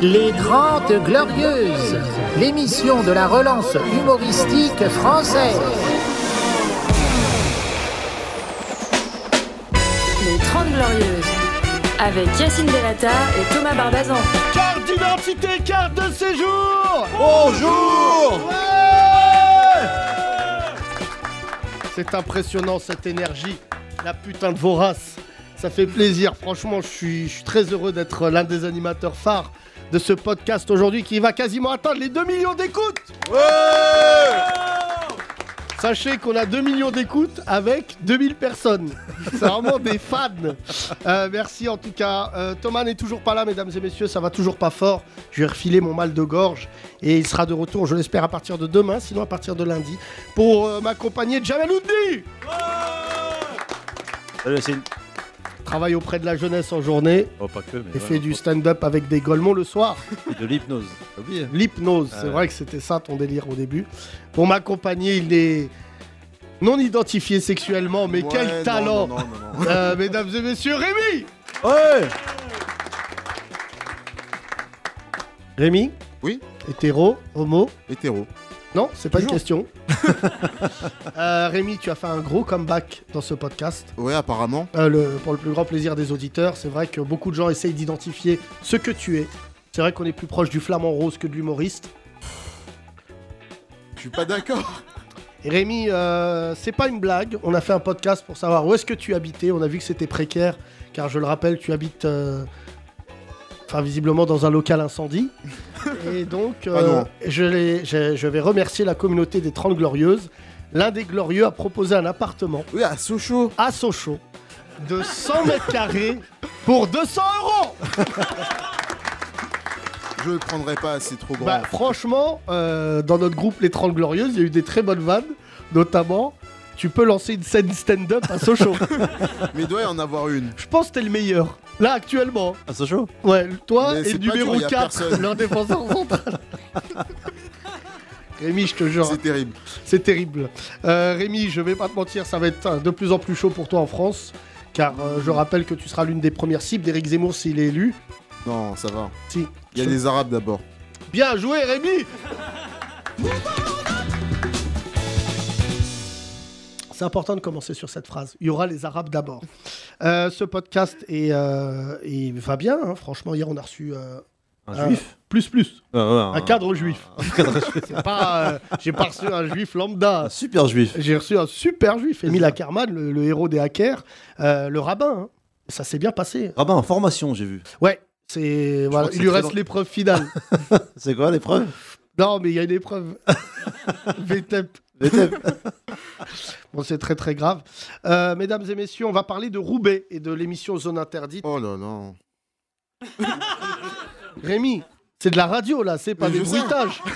Les 30 Glorieuses, l'émission de la relance humoristique française. Les 30 Glorieuses, avec Yacine Delata et Thomas Barbazan. Carte d'identité, carte de séjour Bonjour C'est impressionnant cette énergie, la putain de vorace. Ça fait plaisir, franchement, je suis, je suis très heureux d'être l'un des animateurs phares de ce podcast aujourd'hui qui va quasiment atteindre les 2 millions d'écoutes. Sachez qu'on a 2 millions d'écoutes avec 2000 personnes. C'est vraiment des fans. Euh, merci en tout cas. Euh, Thomas n'est toujours pas là, mesdames et messieurs. Ça va toujours pas fort. Je vais refiler mon mal de gorge. Et il sera de retour, je l'espère, à partir de demain, sinon à partir de lundi, pour euh, m'accompagner. Jamel Oudni Salut Yacine. Travaille auprès de la jeunesse en journée Oh, pas que, mais. et ouais, fait du stand-up avec des golemons le soir. Et de l'hypnose. L'hypnose, Ah c'est ouais. vrai que c'était ça ton délire au début. Pour m'accompagner, il est non identifié sexuellement, mais Ouais, quel non, talent non, non, non, non. Euh, Mesdames et messieurs, Rémi Ouais Rémi? Oui Hétéro Homo? Hétéro. Non, c'est pas une question. Euh, Rémi, tu as fait un gros comeback dans ce podcast. Ouais, apparemment. Euh, le- pour le plus grand plaisir des auditeurs, c'est vrai que beaucoup de gens essayent d'identifier ce que tu es. C'est vrai qu'on est plus proche du flamant rose que de l'humoriste. Je suis pas d'accord. Et Rémi, euh, c'est pas une blague. On a fait un podcast pour savoir où est-ce que tu habitais. On a vu que c'était précaire, car je le rappelle, tu habites, euh, enfin visiblement dans un local incendie. Et donc, euh, Ah non. je, l'ai- je- je vais remercier la communauté des 30 Glorieuses. L'un des Glorieux a proposé un appartement Oui, à Sochaux. à Sochaux de 100 mètres carrés pour 200 euros. Je le prendrai pas, c'est trop grand. Bah, franchement, euh, dans notre groupe Les 30 Glorieuses, il y a eu des très bonnes vannes, notamment. Tu peux lancer une scène stand-up à Sochaux. Mais il doit y en avoir une. Je pense que t'es le meilleur. Là, actuellement. À Sochaux Ouais, toi Mais et c'est pas numéro dur, y a 4, personne. leur défenseur central. Rémi, je te jure, C'est terrible. c'est terrible. Euh, Rémi, je vais pas te mentir, ça va être euh, de plus en plus chaud pour toi en France. Car euh, je rappelle que tu seras l'une des premières cibles d'Éric Zemmour s'il est élu. Non, ça va. Si. Il y a les Arabes d'abord. Bien joué, Rémi C'est important de commencer sur cette phrase. Il y aura les Arabes d'abord. Euh, ce podcast est, euh, il va bien, hein. franchement. Hier, on a reçu euh, Un juif plus plus, un cadre juif. Un cadre juif. C'est pas, euh, j'ai pas reçu un juif lambda. Un super juif. J'ai reçu un super juif, Émile Ackerman, le, le héros des hackers, euh, le rabbin. hein. Ça s'est bien passé. Rabbin en formation, j'ai vu. Ouais, c'est voilà, crois que il c'est lui très reste l'épreuve finale. C'est quoi l'épreuve? Non, mais il y a une épreuve. VTEP. Bon, c'est très très grave. Euh, mesdames et messieurs, on va parler de Roubaix et de l'émission Zone Interdite. Oh là là. Rémi, c'est de la radio là, c'est pas Mais des je sais. bruitages.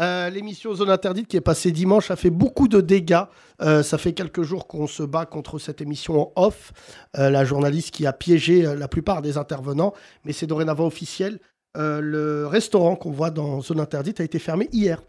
Euh, l'émission Zone Interdite qui est passée dimanche a fait beaucoup de dégâts. Euh, ça fait quelques jours qu'on se bat contre cette émission en off. Euh, la journaliste qui a piégé la plupart des intervenants, mais c'est dorénavant officiel. Le restaurant qu'on voit dans Zone Interdite a été fermé hier.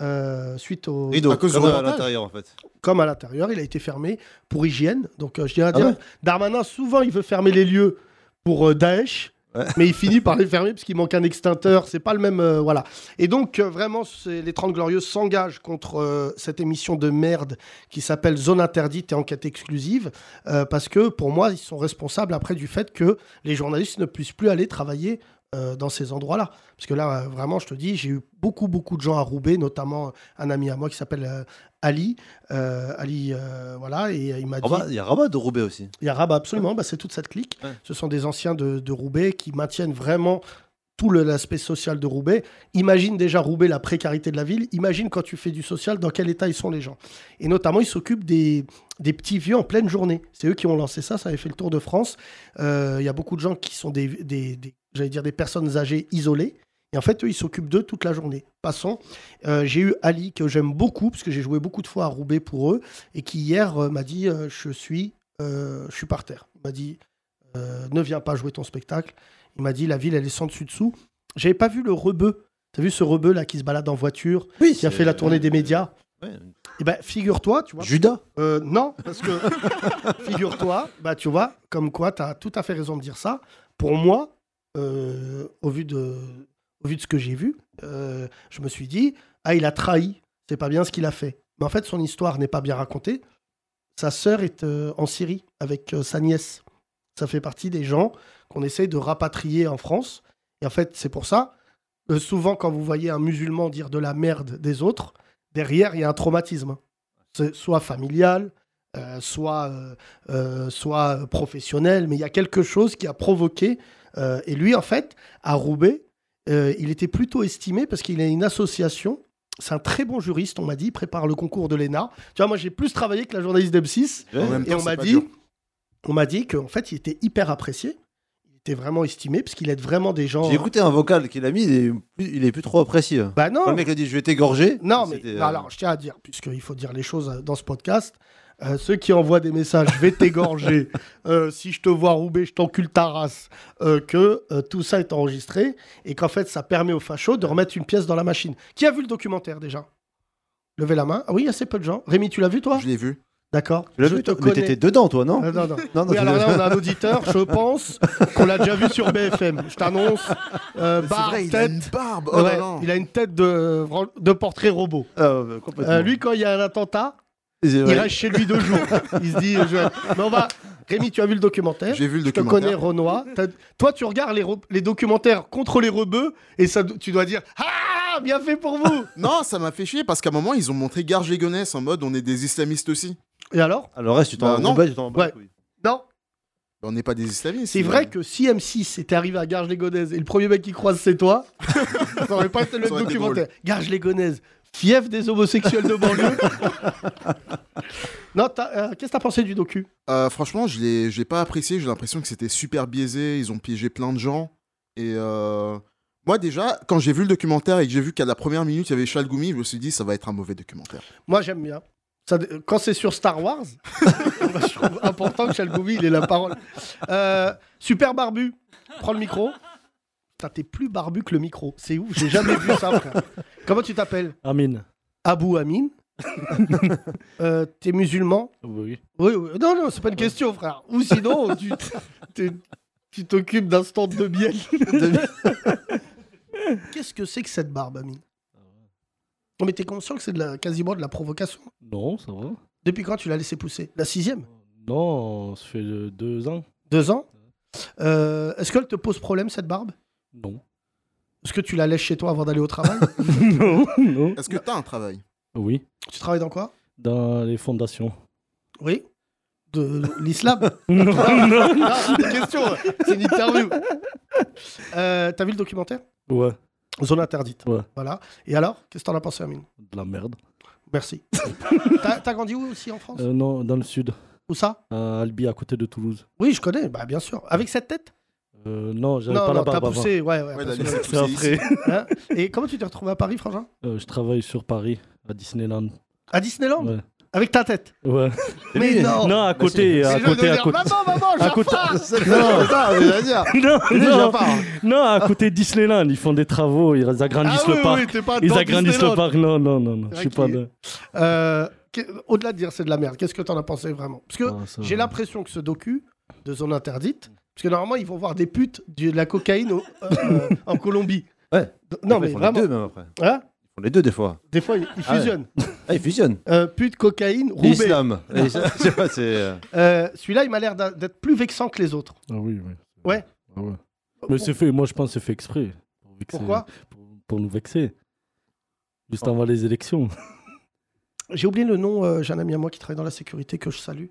Euh, suite au Rideau, À cause du comme à l'intérieur en fait. comme à l'intérieur, il a été fermé pour hygiène. Donc euh, je dirais Ah dire, ouais Darmanin souvent il veut fermer les lieux pour euh, Daesh. Ouais. Mais il finit par les fermer parce qu'il manque un extincteur. C'est pas le même. euh, voilà. Et donc, euh, vraiment, les 30 Glorieuses s'engagent contre euh, cette émission de merde qui s'appelle Zone Interdite et Enquête Exclusive. euh, parce que, pour moi, ils sont responsables après du fait que les journalistes ne puissent plus aller travailler euh, dans ces endroits-là. Parce que là, vraiment, je te dis, j'ai eu beaucoup, beaucoup de gens à Roubaix, notamment un ami à moi qui s'appelle euh, Ali. Euh, Ali, voilà, et il m'a dit. Il y a Rabat de Roubaix aussi. Il y a Rabat, absolument, bah, c'est toute cette clique. Ouais. Ce sont des anciens de, de Roubaix qui maintiennent vraiment tout l'aspect social de Roubaix. Imagine déjà Roubaix, la précarité de la ville. Imagine quand tu fais du social, dans quel état ils sont les gens. Et notamment, ils s'occupent des, des petits vieux en pleine journée. C'est eux qui ont lancé ça, ça avait fait le tour de France. Il y a beaucoup de gens qui sont des, des- des- j'allais dire, des personnes âgées isolées. Et en fait, eux, ils s'occupent d'eux toute la journée. Passons. Euh, j'ai eu Ali, que j'aime beaucoup, parce que j'ai joué beaucoup de fois à Roubaix pour eux, et qui hier euh, m'a dit euh, Je suis je suis par terre. Il m'a dit Ne viens pas jouer ton spectacle. Il m'a dit La ville, elle est sans dessus-dessous. J'avais pas vu le rebeu. T'as vu ce rebeu là qui se balade en voiture, Oui, qui a fait la tournée des médias Ouais. Eh ben, figure-toi, tu vois. Judas. Euh, non, parce que figure-toi, bah tu vois, comme quoi, tu as tout à fait raison de dire ça. Pour moi, euh, au, vu de, au vu de ce que j'ai vu, euh, je me suis dit, ah, il a trahi, c'est pas bien ce qu'il a fait. Mais en fait, son histoire n'est pas bien racontée. Sa sœur est euh, en Syrie avec sa nièce. Ça fait partie des gens qu'on essaye de rapatrier en France. Et en fait, c'est pour ça, souvent quand vous voyez un musulman dire de la merde des autres, derrière, il y a un traumatisme. Soit familial, soit, soit professionnel, mais il y a quelque chose qui a provoqué. Euh, et lui, en fait, à Roubaix, euh, il était plutôt estimé parce qu'il a une association. C'est un très bon juriste, on m'a dit, il prépare le concours de l'ENA. Tu vois, moi, j'ai plus travaillé que la journaliste d'M6. En même Et temps, on m'a dit, dur. on m'a dit qu'en fait, il était hyper apprécié. Il était vraiment estimé parce qu'il aide vraiment des gens. J'ai écouté un vocal qu'il a mis, il est plus, il est plus trop apprécié. Bah non. Quand le mec a dit je vais t'égorger. Non, mais non, euh, alors je tiens à dire, puisqu'il faut dire les choses dans ce podcast, euh, ceux qui envoient des messages, je vais t'égorger, euh, si je te vois rouber, je t'encule ta race, euh, que euh, tout ça est enregistré et qu'en fait ça permet aux fachos de remettre une pièce dans la machine. Qui a vu le documentaire déjà? Levez la main. Ah oui, il y a assez peu de gens. Rémi, tu l'as vu toi? Je l'ai vu. D'accord. Je vu, te Mais t'étais dedans, toi, non? Euh, non, non. Non, non, Oui, alors là, on a un auditeur, je pense, qu'on l'a déjà vu sur BFM. Je t'annonce. Euh, barbe, vrai, il a tête. une barbe. Oh Ouais, il a une tête de, de portrait robot. Ah, euh, lui, quand il y a un attentat, il vrai. reste chez lui deux jours. Il se dit, je- mais on va. Rémi, tu as vu le documentaire J'ai vu le te documentaire. connais, Renoir. Toi, tu regardes les, re- les documentaires contre les rebeux et ça, tu dois dire Ah, bien fait pour vous Non, ça m'a fait chier parce qu'à un moment, ils ont montré Garge Légonesse en mode on est des islamistes aussi. Et alors? Alors, reste, tu t'en Bah, ouais, tu t'en bats Ouais. Non. On n'est pas des islamistes. C'est vrai que si M6 était arrivé à Garges les Gonaises et le premier mec qui croise c'est toi, ça aurait pas été le documentaire. Garges les Gonaises, fief des homosexuels de banlieue. non, euh, qu'est-ce que t'as pensé du docu? Euh, franchement, je l'ai, je l'ai pas apprécié. J'ai l'impression que c'était super biaisé. Ils ont piégé plein de gens. Et euh, moi, déjà, quand j'ai vu le documentaire et que j'ai vu qu'à la première minute, il y avait Chalgoumi, je me suis dit, ça va être un mauvais documentaire. Moi, j'aime bien. Ça, quand c'est sur Star Wars, je trouve important que Chalgoubi, il ait la parole. Super barbu, prends le micro. T'es plus barbu que le micro. C'est ouf, j'ai jamais vu ça, frère. Comment tu t'appelles Amine. Abou Amin. Euh, T'es musulman Oui. Oui, oui. Non, non, c'est pas une question, frère. Ou sinon, tu t'es- tu t'occupes d'un stand de miel. Qu'est-ce que c'est que cette barbe, Amine Non, mais t'es conscient que c'est de la, quasiment de la provocation Non, ça va. Depuis quand tu l'as laissé pousser? La sixième? Non, ça fait euh, deux ans. Deux ans? Euh, Est-ce qu'elle te pose problème, cette barbe? Non. Est-ce que tu la laisses chez toi avant d'aller au travail non, non. Est-ce que t'as un travail? Oui. Tu travailles dans quoi? Dans les fondations. Oui De l'islam non, non. Non, c'est une question, c'est une interview. Euh, T'as vu le documentaire? Ouais, Zone interdite. Ouais. Voilà. Et alors, qu'est-ce que t'en as pensé, Amine? De la merde. Merci. T'as t'as grandi où aussi en France? Euh, non, dans le sud. Où ça? À Albi, à côté de Toulouse. Oui, je connais, bah, bien sûr. Avec cette tête? Euh, non, j'avais pas la non, t'as barbe avant. poussé, ouais, C'est après. Hein Et comment tu t'es retrouvé à Paris, Frangin? Euh, je travaille sur Paris, à Disneyland. À Disneyland? Ouais. Avec ta tête? Ouais. Mais non Non, à côté, à C'est le côté, à dire, côté. Maman, maman, À j'en côté-. Non, non, non, à côté Disneyland, ils font des travaux, ils agrandissent Ah oui, le parc. oui, t'es pas ils agrandissent Disneyland. le parc. Non, non, non, non. Je suis pas de. Euh, que- Au-delà de dire c'est de la merde, qu'est-ce que t'en as pensé vraiment? Parce que Ah, j'ai l'impression que ce docu de zone interdite, parce que normalement ils vont voir des putes de la cocaïne au- euh, euh, en Colombie. Ouais. Non Ils mais font vraiment, Les deux, même après. hein Ils font les deux, des fois. des fois ils, ils Ah ouais. fusionnent. Ah, ils fusionnent. Euh, pute, cocaïne, Roubaix. L'islam. Et ça, c'est. euh, Euh, Celui-là il m'a l'air d'a- d'être plus vexant que les autres. Ah oui, oui. Ouais. Ah ouais. Mais c'est fait, moi je pense que c'est fait exprès. Pour vexer- Pourquoi pour, pour nous vexer. Juste avant les élections. J'ai oublié le nom, euh, j'ai un ami à moi qui travaille dans la sécurité que je salue.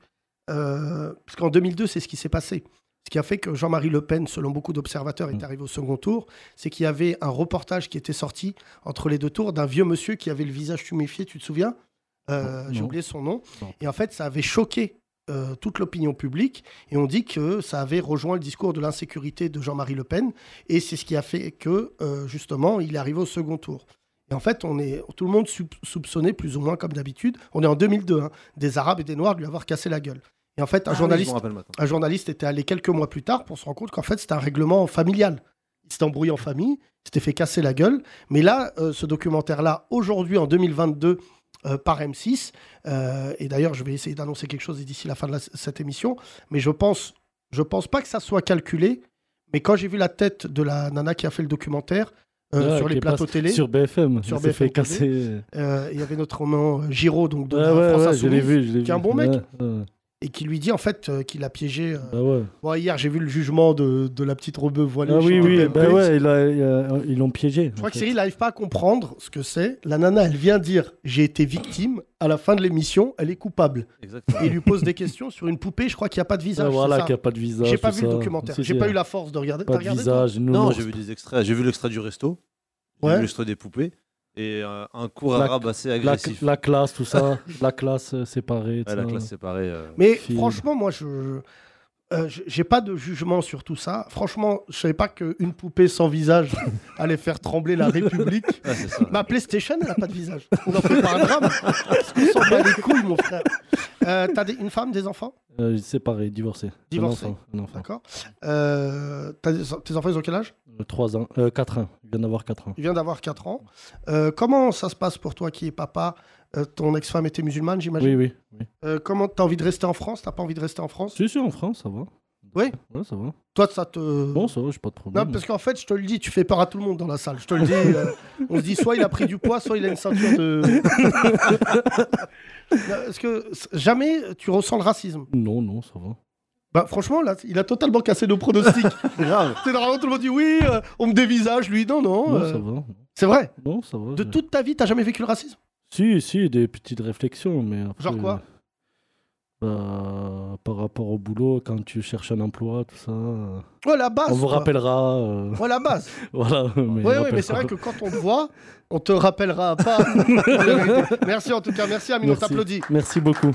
Euh, parce qu'en 2002, c'est ce qui s'est passé. Ce qui a fait que Jean-Marie Le Pen, selon beaucoup d'observateurs, est Mm. arrivé au second tour, c'est qu'il y avait un reportage qui était sorti entre les deux tours d'un vieux monsieur qui avait le visage tuméfié, tu te souviens? Euh. J'ai oublié son nom. Non. Et en fait, ça avait choqué euh, toute l'opinion publique. Et on dit que ça avait rejoint le discours de l'insécurité de Jean-Marie Le Pen. Et c'est ce qui a fait que, euh, justement, il est arrivé au second tour. Et en fait, on est, tout le monde sou- soupçonnait, plus ou moins comme d'habitude, on est en 2002, hein, des Arabes et des Noirs de lui avoir cassé la gueule. Et en fait, un, ah journaliste, je un journaliste était allé quelques mois plus tard pour se rendre compte qu'en fait, c'était un règlement familial. Il s'était embrouillé en famille, il s'était fait casser la gueule. Mais là, euh, ce documentaire-là, aujourd'hui, en 2022, euh, par M6, euh, et d'ailleurs, je vais essayer d'annoncer quelque chose d'ici la fin de la- cette émission, mais je pense, je pense pas que ça soit calculé, Mais quand j'ai vu la tête de la nana qui a fait le documentaire euh, Ouais, sur les plateaux télé, Sur BFM. Sur BFM fait casser. euh, il y avait notre roman Giraud, donc de Ouais, la ouais, France ouais, je Insoumise, l'ai vu. je l'ai qui est un bon mec. Et qui lui dit en fait euh, qu'il a piégé. euh, Bah ouais. Bon, hier, j'ai vu le jugement de, de la petite rebeu voilée. Ah oui, oui, bah ouais, il a- il a- ils l'ont piégé. Je crois que Cyril n'arrive pas à comprendre ce que c'est. La nana, elle vient dire j'ai été victime. À la fin de l'émission, elle est coupable. Exactement. Et il lui pose des questions sur une poupée. Je crois qu'il n'y a pas de visage. c'est voilà, qu'il n'y a pas de visage. J'ai pas vu le documentaire. J'ai pas eu la force de regarder. Pas T'as de regardé, visage. Non, non, j'ai vu des extraits. J'ai vu l'extrait du resto. J'ai Ouais. vu l'extrait des poupées. Et euh, un cours La- arabe assez agressif. la classe, tout ça. la classe euh, séparée. Ouais, la classe séparée. euh, Mais Film. franchement, moi, je. Euh, j'ai pas de jugement sur tout ça. Franchement, je savais pas qu'une poupée sans visage allait faire trembler la République. ouais, ça. Ma PlayStation, elle a pas de visage. On en fait pas un drame. Parce qu'on s'en bat les couilles, mon frère. Euh, T'as des- une femme, des enfants? Euh, séparé, divorcé. Un Divorcé. enfant, un enfant. D'accord. Euh, tes enfants, ils ont quel âge? 3 ans. Euh, 4 ans. Il vient d'avoir 4 ans. Il vient d'avoir 4 ans. Euh, comment ça se passe pour toi qui es papa? Euh, Ton ex-femme était musulmane, j'imagine Oui, oui. oui. Euh, Comment t'as envie de rester en France? T'as pas envie de rester en France? Si, si, en France, ça va. Oui? Ouais, ça va. Toi, ça te. Bon, ça va, j'ai pas de problème. Non, parce qu'en fait, je te le dis, tu fais peur à tout le monde dans la salle. Je te le dis. euh, on se dit soit il a pris du poids, soit il a une ceinture de. Est-ce que jamais tu ressens le racisme Non, non, ça va. Bah franchement, là, il a totalement cassé nos pronostics. Grave. C'est normalement tout le monde dit oui, euh, on me dévisage, lui. Non, non. Non, euh, ça va. c'est vrai. Non, ça va. De toute ta vie, t'as jamais vécu le racisme? Si, si, des petites réflexions, mais après, Genre quoi? bah, Par rapport au boulot, quand tu cherches un emploi, tout ça, euh, Ouais, la base. on vous quoi. rappellera. euh, Ouais, la base. voilà. Mais Oui, oui, mais c'est vrai que quand on te voit, on te rappellera pas. merci en tout cas, merci Amine, on Merci. t'applaudit. Merci beaucoup.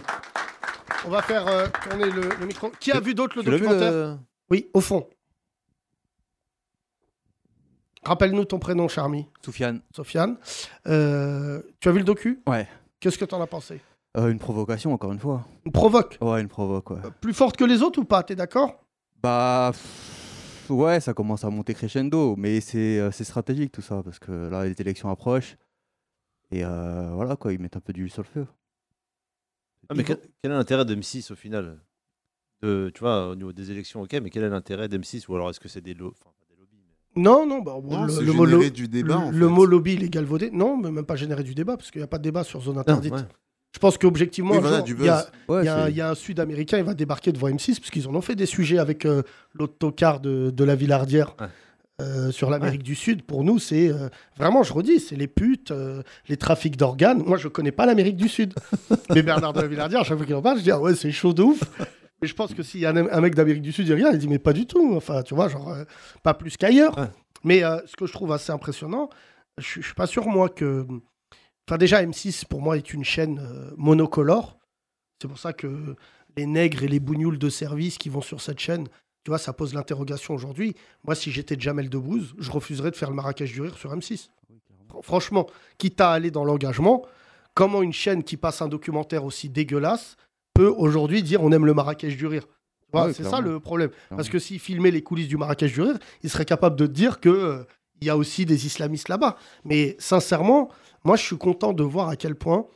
On va faire euh, tourner le, le micro. Qui a vu d'autres le Tu documentaire? Le... Oui, au fond. Rappelle-nous ton prénom, Charmy. Soufiane, Sofiane. Euh, tu as vu le docu? Ouais. Qu'est-ce que t'en as pensé? Euh, une provocation encore une fois. Une provoque? Ouais, une provoque, ouais. Euh, Plus forte que les autres ou pas? T'es d'accord? Bah, pff, ouais, ça commence à monter crescendo, mais c'est euh, c'est stratégique tout ça, parce que là, les élections approchent. Et euh, voilà, quoi, ils mettent un peu d'huile sur le feu. Ah, mais quel, quel est l'intérêt d'M6 au final? De, Tu vois, au niveau des élections, ok, mais quel est l'intérêt d'M6 Ou alors est-ce que c'est des, lo- enfin, pas des lobbies mais- Non, non, bah, Non, le, le mot, lo- du débat, le- mot lobby, il est galvaudé. Non, mais même pas générer du débat, parce qu'il n'y a pas de débat sur zone Non, interdite. ouais. Je pense qu'objectivement, Oui, voilà, il y a. Ouais, y un- c'est- il y a un Sud-Américain, il va débarquer devant M6, parce qu'ils en ont fait des sujets avec euh, l'autocar de, de la Villardière. Ouais. euh, sur l'Amérique du Sud, pour nous, c'est euh, vraiment, je redis, c'est les putes, euh, les trafics d'organes. Moi, je connais pas l'Amérique du Sud. Mais Bernard de la Villardière, à chaque fois qu'il en parle, je dis, ah ouais, c'est chaud de ouf. Mais je pense que s'il y a un, mec d'Amérique du Sud, il regarde, il dit, mais pas du tout. Enfin, tu vois, genre, euh, pas plus qu'ailleurs. Ouais. Mais euh, ce que je trouve assez impressionnant, je je suis pas sûr, moi, que. Enfin, déjà, M6, pour moi, est une chaîne euh, monocolore. C'est pour ça que les nègres et les bougnoules de service qui vont sur cette chaîne, tu vois, ça pose l'interrogation aujourd'hui. Moi, si j'étais Jamel Debbouze, je refuserais de faire le Marrakech du Rire sur M6. Fr- Franchement, quitte à aller dans l'engagement, comment une chaîne qui passe un documentaire aussi dégueulasse peut aujourd'hui dire on aime le Marrakech du Rire C'est ça le problème. Parce que s'il filmait les coulisses du Marrakech du Rire, il serait capable de dire que euh, il y a aussi des islamistes là-bas. Mais sincèrement, moi, je suis content de voir à quel point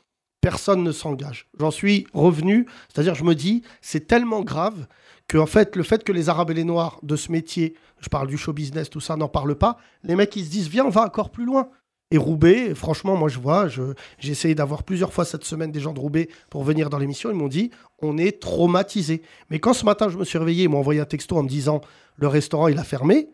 personne ne s'engage. J'en suis revenu, c'est-à-dire je me dis, c'est tellement grave que en fait, le fait que les Arabes et les Noirs de ce métier, je parle du show business, tout ça, n'en parlent pas, les mecs, ils se disent, viens, on va encore plus loin. Et Roubaix, franchement, moi je vois, je- j'ai essayé d'avoir plusieurs fois cette semaine des gens de Roubaix pour venir dans l'émission, ils m'ont dit, on est traumatisé. Mais quand ce matin je me suis réveillé, ils m'ont envoyé un texto en me disant, le restaurant il a fermé,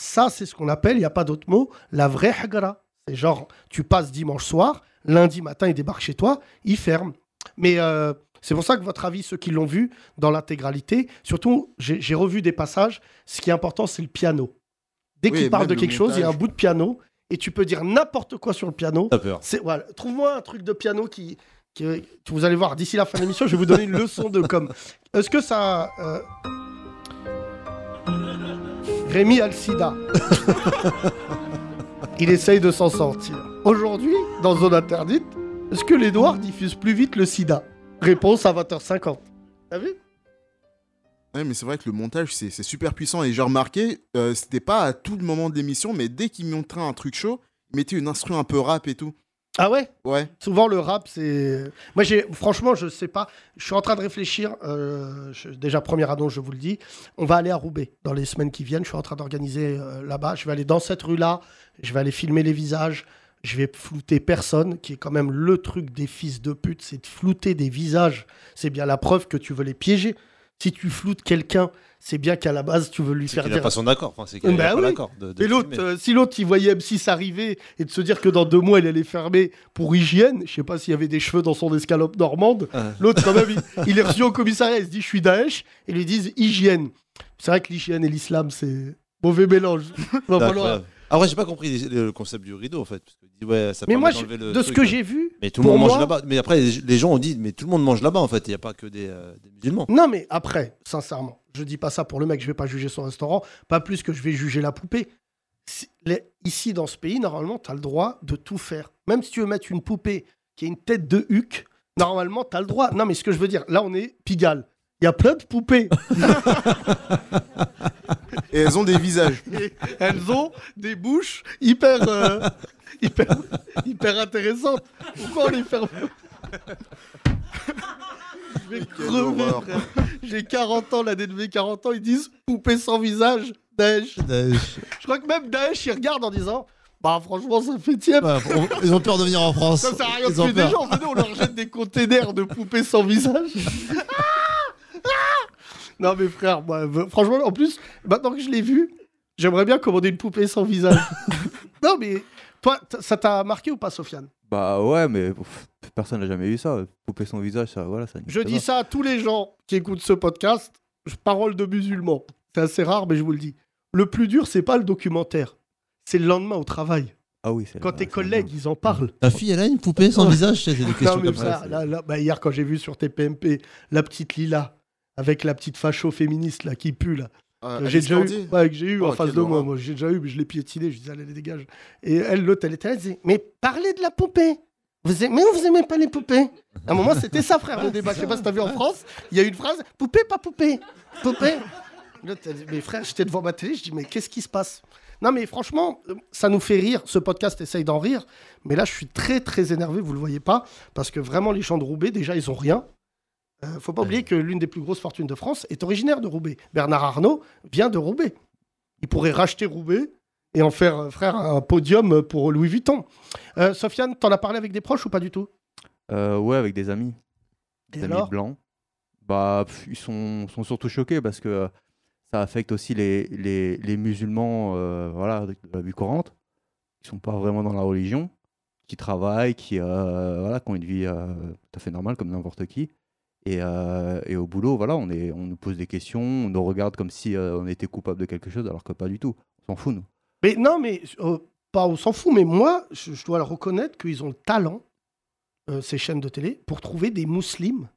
ça c'est ce qu'on appelle, il n'y a pas d'autre mot, la vraie hagara. C'est genre, tu passes dimanche soir, lundi matin il débarque chez toi, il ferme. Mais euh, c'est pour ça que votre avis, ceux qui l'ont vu dans l'intégralité, surtout j'ai revu des passages, ce qui est important c'est le piano. Dès Oui, qu'il parle de quelque chose, il y a un bout de piano et tu peux dire n'importe quoi sur le piano. T'as peur. C'est voilà, trouve-moi un truc de piano qui, qui, que vous allez voir d'ici la fin de l'émission, je vais vous donner une leçon de com. Est-ce que ça euh, Rémi a le sida. Il essaye de s'en sortir. Aujourd'hui, dans Zone Interdite, est-ce que les Noirs diffusent plus vite le sida? Réponse à 20h50. T'as vu? Ouais, mais c'est vrai que le montage, c'est super puissant. Et j'ai remarqué, euh, c'était pas à tout le moment de l'émission, mais dès qu'il montrait un truc chaud, il mettait une instru un peu rap et tout. Ah ouais? Ouais. Souvent le rap, c'est. Moi, j'ai franchement, je sais pas. Je suis en train de réfléchir. euh, je- Déjà, première annonce, je vous le dis. On va aller à Roubaix dans les semaines qui viennent. Je suis en train d'organiser euh, là-bas. Je vais aller dans cette rue-là. Je vais aller filmer les visages. Je vais flouter personne, qui est quand même le truc des fils de pute, c'est de flouter des visages. C'est bien la preuve que tu veux les piéger. Si tu floutes quelqu'un, c'est bien qu'à la base, tu veux lui faire qu'il n'a dire pas son accord. Enfin, c'est Bah pas oui. de- de et l'autre, euh, si l'autre, il voyait M6 arriver et de se dire que dans deux mois, il allait fermer pour hygiène, je sais pas s'il y avait des cheveux dans son escalope normande, Ah. l'autre, quand même, il, il est reçu au commissariat, il se dit, je suis Daesh, et lui disent hygiène. C'est vrai que l'hygiène et l'islam, c'est mauvais mélange. Va C'est falloir- incroyable. Après, j'ai pas compris le concept du rideau en fait. Parce que, dit, ouais, ça Mais moi, je- d'enlever le de ce que j'ai vu, Mais tout le monde mange moi- là-bas. Mais après, les, les gens ont dit, mais tout le monde mange là-bas en fait. Il n'y a pas que des, euh, des musulmans. Non, mais après, sincèrement, je dis pas ça pour le mec, je vais pas juger son restaurant, pas plus que je vais juger la poupée. Si- les- Ici, dans ce pays, normalement, tu as le droit de tout faire. Même si tu veux mettre une poupée qui a une tête de huc, normalement, tu as le droit. Non, mais ce que je veux dire, là, on est Pigalle. Il y a plein de poupées. Et elles ont des visages. Et elles ont des bouches hyper, euh, hyper, hyper intéressantes. Pourquoi on les ferme Je vais crever, frère. J'ai 40 ans, l'année de mes 40 ans, ils disent poupée sans visage, Daesh. Je crois que même Daesh, il regarde en disant Bah, franchement, ça fait tiep. Ils ont peur de venir en France. Ça sert à rien de tuer des gens. On leur jette des containers de poupées sans visage. non, mais frère, moi, franchement, en plus, maintenant que je l'ai vu, j'aimerais bien commander une poupée sans visage. non, mais toi, ça t'a marqué ou pas, Sofiane? Bah ouais, mais pff, personne n'a jamais eu ça. Poupée son visage, ça, voilà, ça. Je dis pas. ça à tous les gens qui écoutent ce podcast. Je- Parole de musulman. C'est assez rare, mais je vous le dis. Le plus dur, c'est pas le documentaire. C'est le lendemain au travail. Ah oui, c'est Quand tes collègues, ils en parlent. Ta fille, elle a une poupée sans visage C'est des questions Non, mais comme ça. frère, là, là, bah, hier, quand j'ai vu sur TPMP la petite Lila avec la petite facho féministe là, qui pue, là, Euh, que j'ai déjà eu, ouais, que j'ai eu Oh, en face de moi. Moi, j'ai déjà eu, mais je l'ai piétiné. Je disais, allez, dégage. Et elle, l'autre, elle était là, elle disait, mais parlez de la poupée. Vous aimez ou vous aimez pas les poupées? À un moment, c'était ça, frère, le débat. Je sais pas si t'as vu en France, il y a une phrase poupée, pas poupée. Poupée. L'autre, elle dit, mais frère, j'étais devant ma télé, je dis, mais qu'est-ce qui se passe? Non, mais franchement, euh, ça nous fait rire. Ce podcast essaye d'en rire. Mais là, je suis très, très énervé, vous le voyez pas. Parce que vraiment, les champs de Roubaix, déjà, ils ont rien. Euh, faut pas oublier que l'une des plus grosses fortunes de France est originaire de Roubaix. Bernard Arnault vient de Roubaix. Il pourrait racheter Roubaix et en faire, euh, frère, un podium pour Louis Vuitton. Euh, Sofiane, t'en as parlé avec des proches ou pas du tout? Euh, ouais, avec des amis. Des amis blancs. Bah, pff, ils sont, sont surtout choqués parce que euh, ça affecte aussi les, les, les musulmans euh, voilà, de la vie courante, qui sont pas vraiment dans la religion, qui travaillent, qui, voilà, qui ont une vie tout à fait normale comme n'importe qui. Et, euh, et au boulot, voilà, on, est, on nous pose des questions, on nous regarde comme si euh, on était coupable de quelque chose, alors que pas du tout. On s'en fout, nous. Mais non, mais euh, pas, on s'en fout. Mais moi, je, je dois le reconnaître qu'ils ont le talent, euh, ces chaînes de télé, pour trouver des musulmans.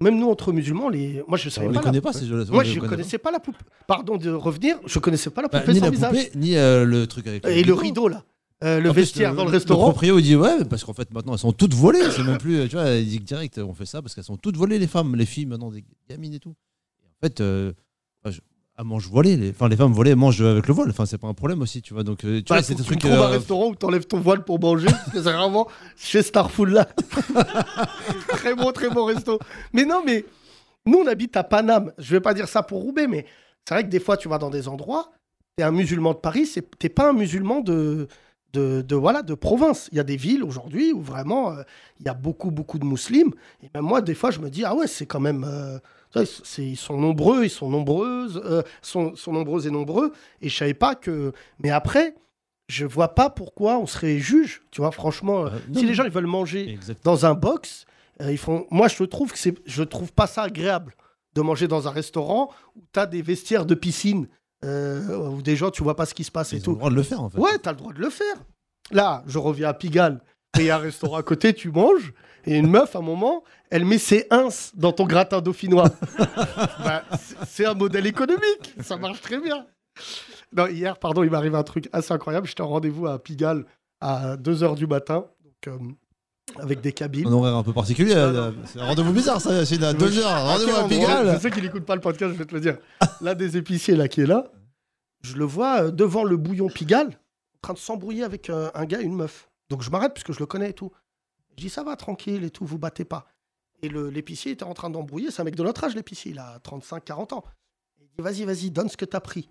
Même nous, entre musulmans, les... moi, je savais On pas. les la- connaît pas, ces jeux-là. Moi, je ne connais connaissais pas la poupée. Pardon de revenir, je connaissais pas la. Bah, poupée ni sans la visage. poupée, ni euh, le truc avec Et le rideau, là. Euh, le En plus, vestiaire dans le Le restaurant. proprio, il dit ouais, parce qu'en fait, maintenant, elles sont toutes volées. C'est même plus, tu vois, il dit que direct, on fait ça parce qu'elles sont toutes volées, les femmes, les filles, maintenant, des gamines et tout. Et en fait, euh, enfin, je- elles mangent volées. Les, enfin, les femmes volées mangent avec le voile. Enfin, c'est pas un problème aussi, tu vois. Donc, euh, tu Bah, vois, c'est que des tu trouves un restaurant où t'enlèves ton voile pour manger, c'est vraiment chez Starful là. très bon, très bon resto. Mais non, mais nous on habite à Paname. Je vais pas dire ça pour Roubaix, mais c'est vrai que des fois tu vas dans des endroits, t'es un musulman de Paris, t'es pas un musulman de, de, de, voilà, de province. Il y a des villes aujourd'hui où vraiment euh, il y a beaucoup, beaucoup de musulmans. Et même moi, des fois, je me dis, ah ouais, c'est quand même. euh, ils sont nombreux, ils sont nombreuses, euh, sont, sont nombreuses et nombreux. Et je savais pas que. Mais après, je vois pas pourquoi on serait juge. Tu vois, franchement, euh, non, si les gens ils veulent manger Exactement. dans un box, euh, ils font. Moi, je trouve que c'est. Je trouve pas ça agréable de manger dans un restaurant où tu as des vestiaires de piscine euh, où des gens tu vois pas ce qui se passe et Ils ont tout. le droit de le faire, en fait. Ouais, t'as le droit de le faire. Là, je reviens à Pigalle. Et il y a un restaurant à côté, tu manges. Et une meuf, à un moment, elle met ses ins dans ton gratin dauphinois. Bah, c'est- c'est un modèle économique. Ça marche très bien. Non, hier, pardon, il m'est arrivé un truc assez incroyable. J'étais en rendez-vous à Pigalle à 2h du matin. Donc, euh, avec des cabines. Un horaire un peu particulier. euh, C'est un rendez-vous bizarre, ça. C'est à 2 heures. Rendez-vous à Je Pigalle. sais qu'il n'écoute pas le podcast, je vais te le dire. L'un des épiciers là qui est là, je le vois euh, devant le bouillon Pigalle, en train de s'embrouiller avec euh, un gars une meuf. Donc je m'arrête puisque je le connais et tout. Je dis, ça va, tranquille et tout, vous battez pas. Et l'épicier était en train d'embrouiller. C'est un mec de notre âge, l'épicier. Il a 35-40 ans. Il dit, vas-y, vas-y, donne ce que t'as pris.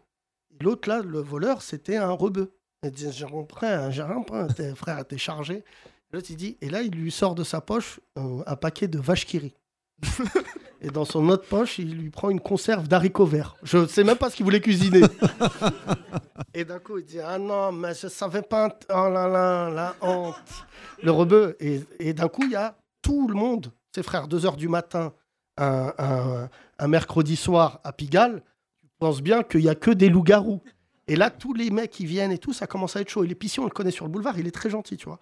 L'autre, là, le voleur, c'était un rebeu. Il dit, j'ai rien, pris, frère, t'es chargé. L'autre, il dit, et là, il lui sort de sa poche euh, un paquet de vaches qui rit. et dans son autre poche, il lui prend une conserve d'haricots verts. Je sais même pas ce qu'il voulait cuisiner. et d'un coup, il dit, ah non, mais je savais pas. Oh là là, la honte. Le rebeu. Et, et d'un coup, il y a tout le monde, ses frères, 2 heures du matin, un, un- un mercredi soir à Pigalle. Tu penses bien qu'il y a que des loups-garous. Et là, tous les mecs qui viennent et tout, ça commence à être chaud. Et l'épicier, on le connaît sur le boulevard, il est très gentil, tu vois.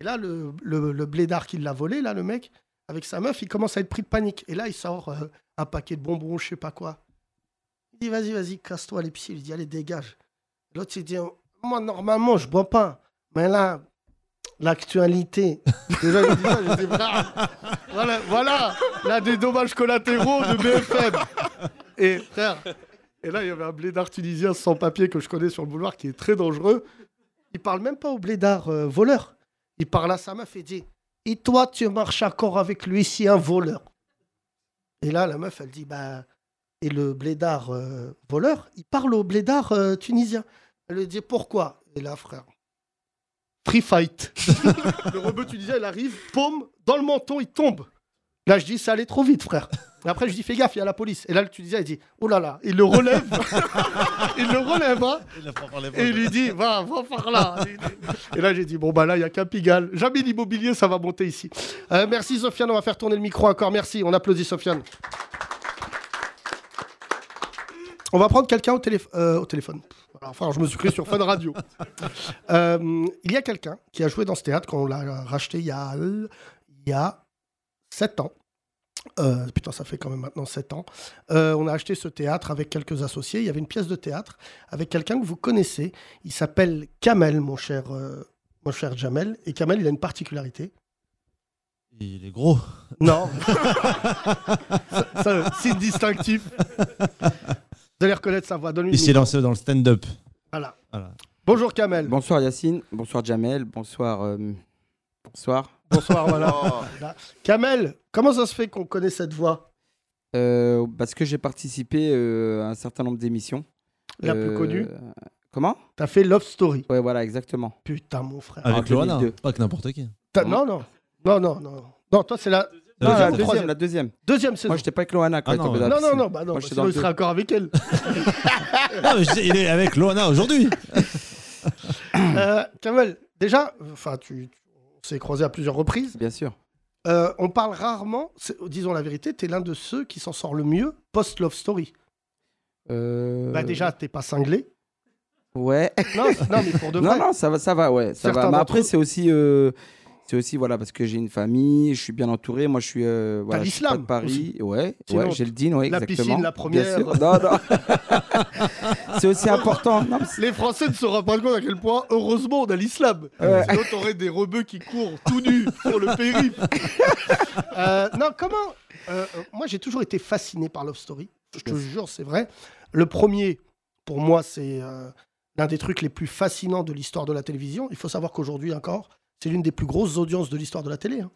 Et là, le, le, le blédard qui l'a volé, là, le mec, avec sa meuf, il commence à être pris de panique. Et là, il sort euh, un paquet de bonbons, je sais pas quoi. Il dit, vas-y, vas-y, casse-toi, l'épicier. Il dit, allez, dégage. L'autre, il dit, moi, normalement, je bois pas. Mais là, l'actualité. Déjà, il dit ça, je dis, frère, voilà, voilà, là, des dommages collatéraux de BFM. Et frère, et là, il y avait un blédard tunisien sans papier que je connais sur le boulevard qui est très dangereux. Il parle même pas au blédard euh, voleur. Il parle à sa meuf et dit Et toi, tu marches encore avec lui, c'est un voleur? Et là, la meuf, elle dit Bah. Et le blédard euh, voleur, il parle au blédard euh, tunisien. Elle lui dit Pourquoi? Et là, frère, free fight. le rebeu tunisien, il arrive, paume, dans le menton, il tombe. Là, je dis, ça allait trop vite, frère. Et après, je dis, fais gaffe, il y a la police. Et là, le Tunisien, il dit, oh là là, il le relève. il le relève, hein. Et il lui dit, va, va par là. Et là, j'ai dit, bon, bah là, il n'y a qu'un Pigalle. Jamais l'immobilier, ça va monter ici. Euh, merci, Sofiane. On va faire tourner le micro encore. Merci. On applaudit Sofiane. On va prendre quelqu'un au, euh, au téléphone. Enfin, je me suis créé sur Fun Radio. Euh, il y a quelqu'un qui a joué dans ce théâtre quand on l'a racheté il y a, il y a 7 ans. Euh, putain, ça fait quand même maintenant 7 ans. Euh, on a acheté ce théâtre avec quelques associés. Il y avait une pièce de théâtre avec quelqu'un que vous connaissez. Il s'appelle Kamel, mon cher, euh, mon cher Jamel. Et Kamel, il a une particularité. Il est gros. Non. ça, ça, signe distinctif. Vous allez reconnaître sa voix. Donne-lui Il s'est lancé dans le stand-up. Voilà. Voilà. Bonjour Kamel. Bonsoir Yacine, bonsoir Jamel, bonsoir. euh, bonsoir. Bonsoir, voilà. Oh. Là. Kamel, comment ça se fait qu'on connaît cette voix? Euh, parce que j'ai participé euh, à un certain nombre d'émissions. La plus Euh, connue? Comment? T'as fait Love Story. Ouais, voilà, exactement. Putain, mon frère. Avec Loana, 2002. pas que n'importe qui. T'as- Non, non. Non, non, non. Non, toi, c'est la Non, deuxième la deuxième, troisième la deuxième. Deuxième saison. Moi, j'étais pas avec Loana quand Ah elle non, tombait dans la Non, non, piscine. non, bah non, Moi, j'étais dans sinon le il serait encore avec elle. Non, mais je dis, il est avec Loana aujourd'hui. Euh, Kamel, déjà, enfin, tu, s'est croisés à plusieurs reprises. Bien sûr. Euh, on parle rarement, disons la vérité, t'es l'un de ceux qui s'en sort le mieux post-Love Story. Euh, Bah déjà, t'es pas cinglé. Ouais. Non, non, mais pour de Non, vrai. non, ça va, ça va, ouais. Ça va. Mais après, c'est aussi. euh, C'est aussi, voilà, parce que j'ai une famille, je suis bien entouré. Moi, je suis. euh, voilà, je suis pas de Paris. Ouais, Sinon, ouais j'ai le din, ouais, la exactement. piscine, la première. Non, non. c'est aussi important. Non, Les Français ne se rendent pas compte à quel point, heureusement, on a l'islam. Ouais. Sinon, t'aurais des rebeux qui courent tout nus sur le périph'. Euh, non, comment euh, euh, Moi, j'ai toujours été fasciné par Love Story. Je te jure, c'est vrai. Le premier, pour moi, c'est euh, l'un des trucs les plus fascinants de l'histoire de la télévision. Il faut savoir qu'aujourd'hui encore, c'est l'une des plus grosses audiences de l'histoire de la télé. hein.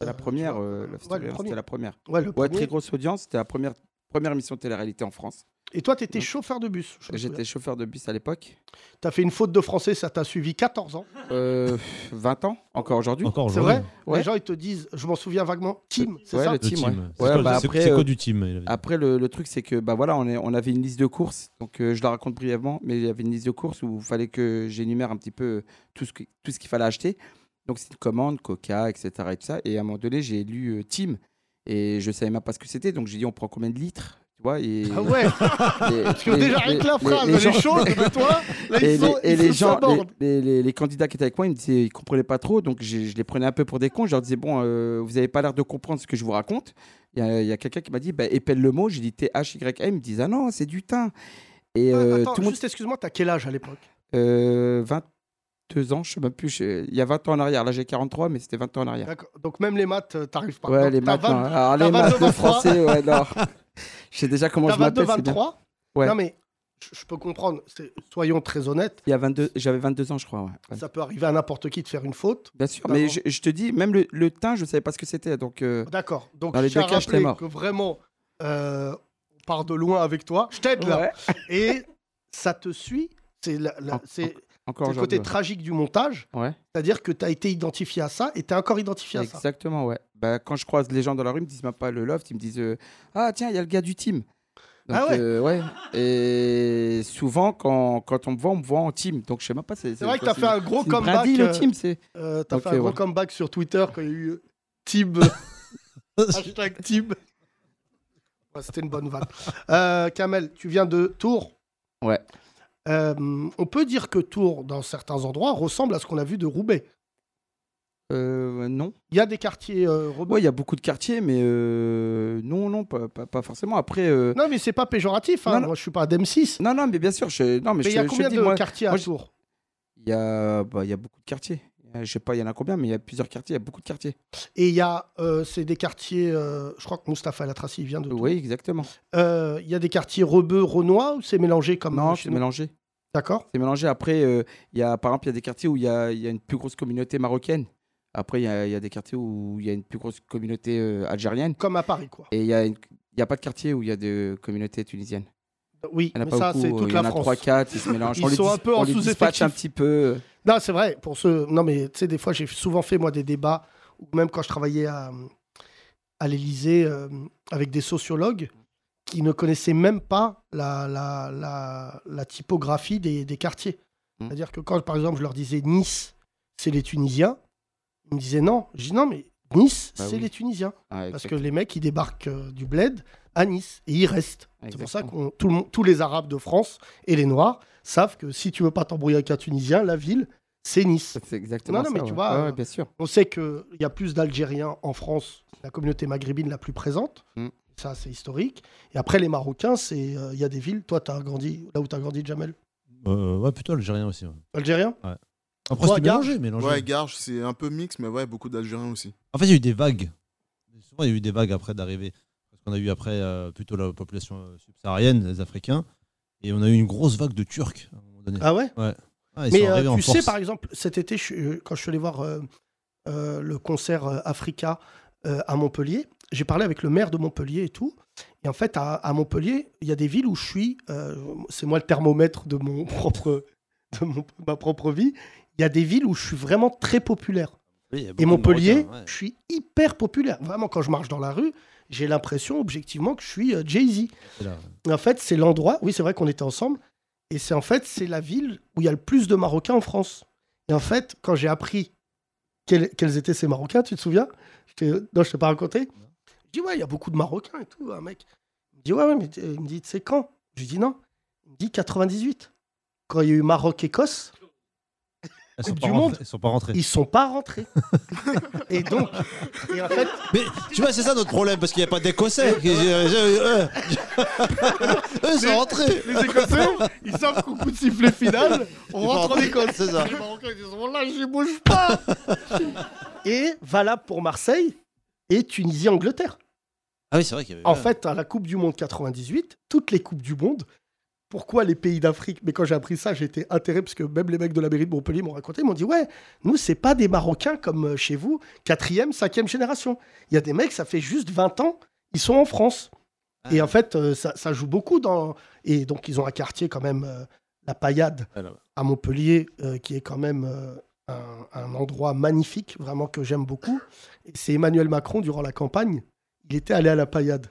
C'est la première, euh, Ouais, c'était la première. Ouais, le Ouais, premier. très grosse audience. C'était la première, première émission de télé-réalité en France. Et toi, tu étais chauffeur de bus. J'étais chauffeur de bus à l'époque. T'as fait une faute de français, ça t'a suivi 14 ans. Euh, 20 ans, encore aujourd'hui. Encore C'est vrai Ouais. Les gens, ils te disent, je m'en souviens vaguement, Team, c'est Ouais, ça le Le team, ouais. C'est quoi- bah après, quoi euh, du team. Après, le, le truc, c'est que bah voilà, on, est, on avait une liste de courses. Donc, euh, je la raconte brièvement, mais il y avait une liste de courses où il fallait que j'énumère un petit peu tout ce, que- tout ce qu'il fallait acheter. Donc, c'est une commande, Coca, etc. Et, tout ça. et à un moment donné, j'ai lu euh, Team et je savais même pas ce que c'était. Donc, j'ai dit, on prend combien de litres? tu vois, et, Ah ouais les- Parce que les- déjà, les- rien que la les- phrase, les est chaude, mais toi, là, et ils sont, les, et ils les gens, les, les- les- les candidats qui étaient avec moi, ils me disaient, ils comprenaient pas trop, donc je les prenais un peu pour des cons. Je leur disais, bon, euh, vous avez pas l'air de comprendre ce que je vous raconte. Il y a, a quelqu'un qui m'a dit, bah, épelle le mot. J'ai dit T-H-Y-M. Ils me disent, ah non, c'est du thym. Et Ah, euh, Attends, tout le monde. juste excuse-moi, t'as quel âge à l'époque? Euh, 22 ans, je sais même plus. Il y a 20 ans en arrière. Là, j'ai 43, mais c'était 20 ans en arrière. Donc même les maths, euh, t'arrives pas. Ouais, Donc, les maths, 20 non. Alors, les 22, maths de 23. français, ouais, non. Je sais déjà comment je m'appelle. 22, c'est bien. 23 Ouais. Non mais, je peux comprendre. Soyons très honnêtes. Il y a 22, j'avais 22 ans, je crois. ouais. Ouais. Ça peut arriver à n'importe qui de faire une faute. Bien sûr, Vraiment. mais je, je te dis, même le, le teint, je savais pas ce que c'était. Donc, euh, D'accord. Donc, Dans les je deux cas, j'étais mort. que vraiment, euh, on part de loin avec toi. Je t'aide là. Et ça te suit. C'est la- la- En- c'est- encore le côté tragique du montage. Ouais. C'est-à-dire que tu as été identifié à ça et tu es encore identifié à ça. Exactement, ouais. Bah, quand je croise les gens dans la rue, ils me disent même pas le loft, ils me disent euh, Ah, tiens, il y a le gars du team. Donc, Ah ouais. euh, ouais. Et souvent, quand, quand on me voit, on me voit en team. Donc, je sais même pas. C'est C'est vrai que tu as fait un gros comeback. brindille, le euh, team, c'est. euh, t'as Ok, fait un gros comeback sur Twitter quand il y a eu Team. Hashtag Team. Ouais, C'était une bonne vanne. Kamel, tu viens de Tours. Ouais. Euh, on peut dire que Tours, dans certains endroits, ressemble à ce qu'on a vu de Roubaix. Euh, non. Il y a des quartiers euh. Ouais, il y a beaucoup de quartiers, mais euh, non, non, pas, pas, pas forcément. Après. Non, mais c'est pas péjoratif. hein. Non, non. Moi, je suis pas d'M6. Non, non, mais bien sûr. Je, non, mais, il y a combien de moi, quartiers à moi, Tours? Il y a, bah, il y a beaucoup de quartiers. Euh, Je sais pas, il y en a combien, mais il y a plusieurs quartiers. Il y a beaucoup de quartiers. Et il y a, euh, c'est des quartiers, euh, je crois que Mustapha Latraci il vient de. Oui, exactement. Euh, Il y a des quartiers rebeux, renois ou c'est mélangé comme Non, euh, c'est mélangé. D'accord. C'est mélangé. Après, euh, il y a, par exemple, il y a des quartiers où il y a, y a une plus grosse communauté marocaine. Après, il y y a des quartiers où il y a une plus grosse communauté euh, algérienne. Comme à Paris, quoi. Et il y a, a pas de quartier où il y a de communauté tunisienne. Oui, mais ça, c'est euh, toute il y la en a France. 3 4 ils se mélangent. Ils On les sont dis- un peu on en les dispatche un petit peu. Non, c'est vrai. Pour ceux, non, mais tu sais, des fois, j'ai souvent fait moi des débats, ou même quand je travaillais à, à l'Élysée euh, avec des sociologues qui ne connaissaient même pas la, la, la, la typographie des, des quartiers. Mm. C'est-à-dire que quand, par exemple, je leur disais Nice, c'est les Tunisiens, ils me disaient non. Je dis non, mais Nice, Bah c'est oui. les Tunisiens. Ah, Parce que les mecs, ils débarquent euh, du bled à Nice et ils restent. C'est pour ça que tout le monde- tous les Arabes de France et les Noirs savent que si tu veux pas t'embrouiller avec un Tunisien, la ville, c'est Nice. C'est exactement Non, non, ça. mais ouais. tu vois, Ouais, euh, ouais, bien sûr. On sait qu'il y a plus d'Algériens en France, la communauté maghrébine la plus présente. Mm. Ça, c'est historique. Et après, les Marocains, c'est euh, il y a des villes. Toi, tu as grandi là où tu as grandi, Jamel? Euh, ouais, plutôt algérien aussi. ouais. Algérien? Après, Toi, c'était Garges mélangé, mélangé. Ouais, Garges, c'est un peu mix, mais ouais, beaucoup d'Algériens aussi. En fait, il y a eu des vagues. Souvent, il y a eu des vagues après d'arriver. Parce qu'on a eu après euh, plutôt la population subsaharienne, les Africains. Et on a eu une grosse vague de Turcs à un moment donné. Ah ouais Ouais. Ah, ils Mais sont euh, arrivés en tu sais, par exemple, cet été, je euh, quand je suis allé voir euh, euh, le concert euh, Africa euh, à Montpellier, j'ai parlé avec le maire de Montpellier et tout. Et en fait, à, à Montpellier, il y a des villes où je suis, euh, c'est moi le thermomètre de, mon propre, de mon- ma propre vie. Il y a des villes où je suis vraiment très populaire. Oui, il y a beaucoup Et de Montpellier, Marocains, ouais. je suis hyper populaire. Vraiment, quand je marche dans la rue, j'ai l'impression, objectivement, que je suis euh, Jay-Z. En fait, c'est l'endroit, oui, c'est vrai qu'on était ensemble, et c'est en fait, c'est la ville où il y a le plus de Marocains en France. Et en fait, quand j'ai appris quels, quels étaient ces Marocains, tu te souviens? Je Non, je t'ai pas raconté? Je dis, ouais, il y a beaucoup de Marocains et tout, un mec. Il me dit, ouais, ouais, mais t- il me dit, c'est quand? Je lui dis, non. Il me dit, 98. Quand il y a eu Maroc-Écosse, Elles Coupe du rentrées- Monde. Ils sont pas rentrés. ils sont pas rentrés. et donc, et en fait, Mais tu vois, c'est ça notre problème, parce qu'il n'y a pas d'Écossais. Euh, Eux, ils sont rentrés. les Écossais, ils savent qu'au coup de sifflet final, on Ils rentre en. Écosse. C'est ça. Les Marocains, ils disent, oh là, j'y bouge pas. et valable pour Marseille et Tunisie-Angleterre. Ah oui, c'est vrai qu'il y avait. En fait, à la Coupe du Monde 98, toutes les Coupes du Monde, pourquoi les pays d'Afrique Mais quand j'ai appris ça, j'étais atterré parce que même les mecs de la mairie de Montpellier m'ont raconté, ils m'ont dit Ouais, nous, c'est pas des Marocains comme euh, chez vous, quatrième, cinquième génération. Il y a des mecs, ça fait juste 20 ans, ils sont en France. Et en fait, euh, ça, ça joue beaucoup dans. Et donc, ils ont un quartier quand même, euh, la Paillade, Alors, à Montpellier, euh, qui est quand même euh, un, un endroit magnifique, vraiment que j'aime beaucoup. Et c'est Emmanuel Macron, durant la campagne, il était allé à la Paillade.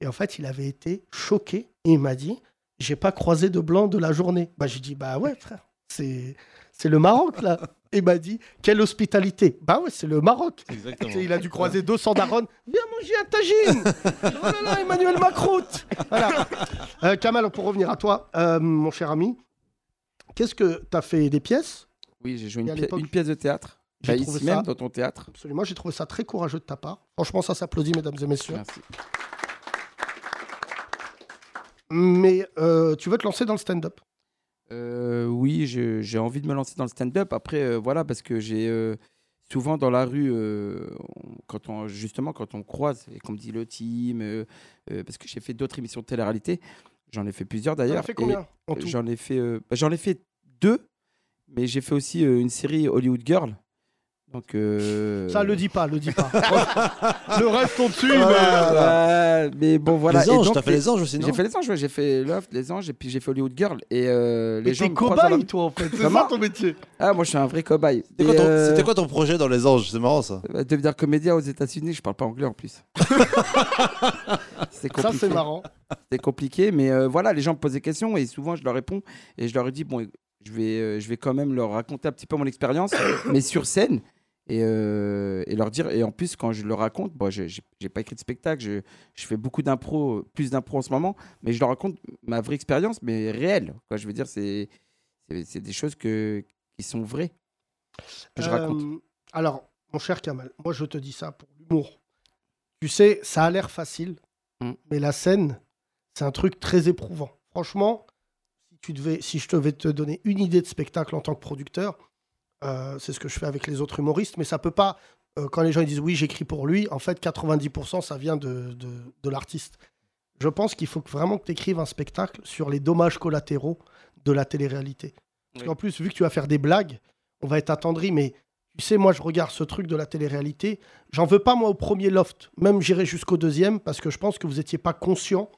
Et en fait, il avait été choqué et il m'a dit J'ai pas croisé de blanc de la journée. Bah, j'ai dit Bah ouais, frère, c'est, c'est le Maroc, là. Et il m'a dit Quelle hospitalité Bah ouais, c'est le Maroc. Il a dû croiser 200 darons. Viens manger un tagine Oh là là, Emmanuel Macron Voilà. Euh, Kamal, pour revenir à toi, euh, mon cher ami, qu'est-ce que tu as fait des pièces? Oui, j'ai joué une, pi- une pièce de théâtre. j'ai Bah, trouvé ici ça- même, dans ton théâtre. Absolument, j'ai trouvé ça très courageux de ta part. Franchement, ça s'applaudit, mesdames et messieurs. Merci. Mais euh, tu veux te lancer dans le stand-up? Euh, oui, j'ai envie de me lancer dans le stand-up. Après, euh, voilà, parce que j'ai souvent dans la rue, quand on, justement, quand on croise et qu'on me dit le team, parce que j'ai fait d'autres émissions de télé-réalité, J'en ai fait plusieurs d'ailleurs. J'en ai fait, bah, j'en ai fait deux, mais j'ai fait aussi une série Hollywood Girl. Donc euh, Ça, le dis pas, le dis pas. le reste au-dessus, voilà, ouais, mais bon voilà. Les anges, t'as fait les anges aussi, non J'ai fait les anges, ouais, j'ai fait Loft, les anges, et puis j'ai fait Hollywood Girl. Et euh, Mais les gens t'es cobaye, toi, en fait. C'est ça ton métier. Ah, moi je suis un vrai cobaye. C'était quoi, ton- euh, quoi ton projet dans les anges? C'est marrant ça. bah, Devenir comédien aux États-Unis, je parle pas anglais en plus. c'est Ça, compliqué. c'est marrant. C'est compliqué, mais euh, voilà, les gens me posent des questions et souvent je leur réponds et je leur dis bon, je vais, euh, je vais quand même leur raconter un petit peu mon expérience, mais sur scène et, euh, et leur dire. Et en plus, quand je leur raconte, bon, je j'ai pas écrit de spectacle, je, je fais beaucoup d'impro, plus d'impro en ce moment, mais je leur raconte ma vraie expérience, mais réelle. Quoi, je veux dire, c'est des choses que, qui sont vraies que je raconte. Euh, alors, mon cher Kamal, moi je te dis ça pour l'humour. Tu sais, ça a l'air facile, Mm. mais la scène, c'est un truc très éprouvant. Franchement, si, tu devais, si je devais te donner une idée de spectacle en tant que producteur, euh, c'est ce que je fais avec les autres humoristes, mais ça peut pas. euh, quand les gens ils disent oui, j'écris pour lui, en fait, 90% ça vient de, de, de l'artiste. Je pense qu'il faut vraiment que tu écrives un spectacle sur les dommages collatéraux de la télé-réalité. Parce Oui. qu'en plus, vu que tu vas faire des blagues, on va être attendri, mais tu sais, moi, je regarde ce truc de la télé-réalité. J'en veux pas, moi, au premier loft. Même, j'irai jusqu'au deuxième, parce que je pense que vous n'étiez pas conscient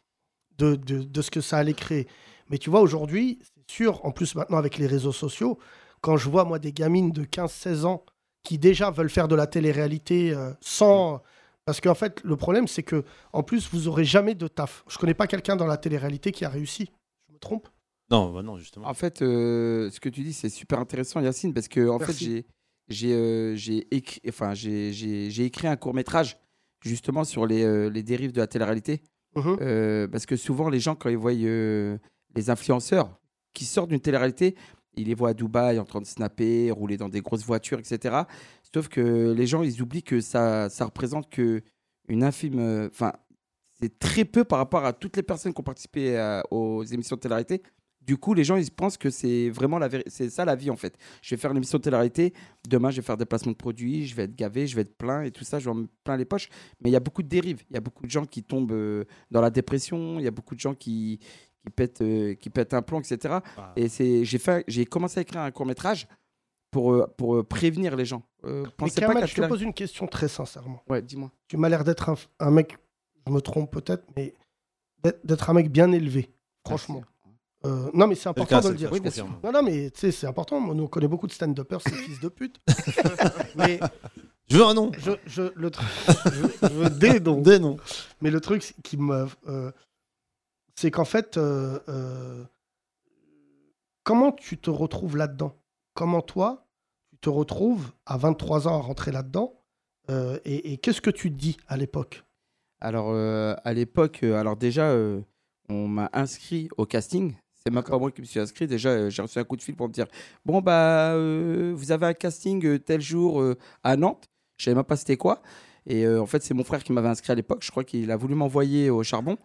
de, de, de ce que ça allait créer. Mais tu vois, aujourd'hui, c'est sûr, en plus, maintenant, avec les réseaux sociaux, quand je vois, moi, des gamines de 15-16 ans qui déjà veulent faire de la télé-réalité euh, sans. Parce qu'en fait, le problème, c'est que, en plus, vous aurez jamais de taf. Je connais pas quelqu'un dans la télé-réalité qui a réussi. Je me trompe? Non, bah non, justement. En fait, euh, ce que tu dis, c'est super intéressant, Yacine, parce que en fait, Merci. j'ai j'ai euh, écrit, enfin, j'ai écrit un court métrage justement sur les, euh, les dérives de la télé-réalité. Euh, parce que souvent les gens quand ils voient euh, les influenceurs qui sortent d'une télé-réalité, ils les voient à Dubaï en train de snapper, rouler dans des grosses voitures, etc. Sauf que les gens, ils oublient que ça ça représente que une infime, euh, enfin, c'est très peu par rapport à toutes les personnes qui ont participé à- aux émissions de télé-réalité. Du coup, les gens, ils pensent que c'est vraiment la. C'est ça la vie, en fait. Je vais faire une émission de télé-réalité. Demain, je vais faire des placements de produits. Je vais être gavé, je vais être plein et tout ça. Je vais me plein les poches. Mais il y a beaucoup de dérives. Il y a beaucoup de gens qui tombent euh, dans la dépression. Il y a beaucoup de gens qui, qui, pètent, euh, qui pètent un plomb, etc. Ah. Et c'est, j'ai, fait, j'ai commencé à écrire un court-métrage pour, euh, pour euh, prévenir les gens. Euh, Mais pas Kamal, je te pose une question très sincèrement. Ouais, dis-moi. Tu m'as l'air d'être un, un mec, je me trompe peut-être, mais d'être- un mec bien élevé, franchement. Euh, non, mais c'est important cas, de c'est le le dire. cas, Oui. Non, non, mais tu sais, c'est important. Moi, nous, on connaît beaucoup de stand-uppers, ces fils de pute. mais Je veux un nom. je, je, le truc, je, je veux des noms. Des noms. Mais le truc c'est- qui me. euh, c'est qu'en fait, euh, euh, comment tu te retrouves là-dedans? Comment toi, tu te retrouves à 23 ans à rentrer là-dedans Euh, Et, et qu'est-ce que tu te dis à l'époque? Alors, à l'époque, alors déjà, on m'a inscrit au casting. C'est même pas moi qui me suis inscrit. Déjà, j'ai reçu un coup de fil pour me dire Bon, bah, vous avez un casting tel jour à Nantes. Je savais même pas c'était quoi. Et en fait, c'est mon frère qui m'avait inscrit à l'époque. Je crois qu'il a voulu m'envoyer au charbon.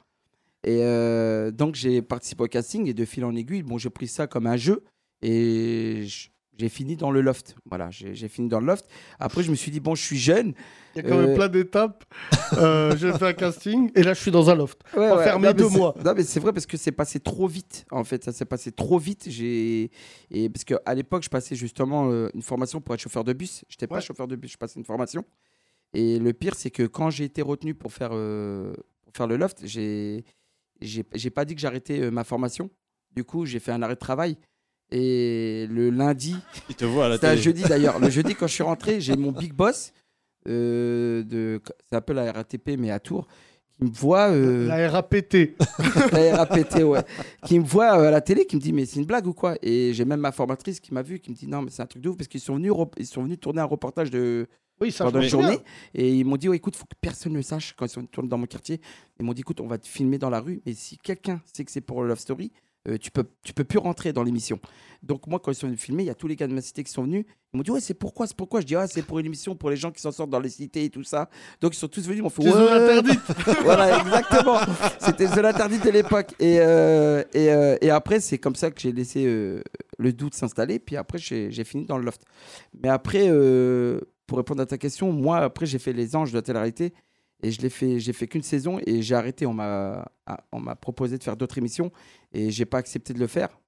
Et euh, donc, j'ai participé au casting et de fil en aiguille, bon, j'ai pris ça comme un jeu et j'ai fini dans le loft. Voilà, j'ai fini dans le loft. Après, je me suis dit, bon, je suis jeune. Il y a quand même Euh, plein d'étapes. Euh, J'ai fait un casting et là, je suis dans un loft. Ouais, Enfermé ouais. Deux mois. Non, mais c'est vrai parce que c'est passé trop vite. En fait, ça s'est passé trop vite. Et parce qu'à l'époque, je passais justement euh, une formation pour être chauffeur de bus. J'étais pas Ouais. chauffeur de bus, je passais une formation. Et le pire, c'est que quand j'ai été retenu pour faire euh, pour faire le loft, j'ai j'ai j'ai pas dit que j'arrêtais euh, ma formation. Du coup, j'ai fait un arrêt de travail. Et le lundi, Il te voit à la c'était un jeudi d'ailleurs. Le jeudi, quand je suis rentré, j'ai mon big boss, euh, de, c'est un peu la RATP, mais à Tours, qui me voit. euh, La RAPT. la RAPT, ouais. Qui me voit euh, à la télé, qui me dit, mais c'est une blague ou quoi? Et j'ai même ma formatrice qui m'a vu, qui me dit, non, mais c'est un truc de ouf, parce qu'ils sont venus, rep- ils sont venus tourner un reportage de, Oui, ça pendant une journée. Et ils m'ont dit, ouais, écoute, faut que personne ne le sache quand ils sont tournés dans mon quartier. Ils m'ont dit, écoute, on va te filmer dans la rue, mais si quelqu'un sait que c'est pour Love Story, euh, tu peux, tu peux plus rentrer dans l'émission. Donc moi, quand ils sont venus filmer, il y a tous les gars de ma cité qui sont venus. Ils m'ont dit, ouais, c'est pourquoi, c'est pourquoi? Je dis, ah, c'est pour une émission pour les gens qui s'en sortent dans les cités et tout ça. Donc ils sont tous venus, ils m'ont fait, ouais. interdite. voilà, exactement. C'était zone interdite de l'époque. Et, euh, et, euh, et après, c'est comme ça que j'ai laissé le doute s'installer. Puis après, j'ai j'ai fini dans le loft. Mais après, pour répondre à ta question, moi, après, j'ai fait les anges de la télé-réalité. Et je l'ai fait, j'ai fait qu'une saison et j'ai arrêté. On m'a, ah, on m'a proposé de faire d'autres émissions et j'ai pas accepté de le faire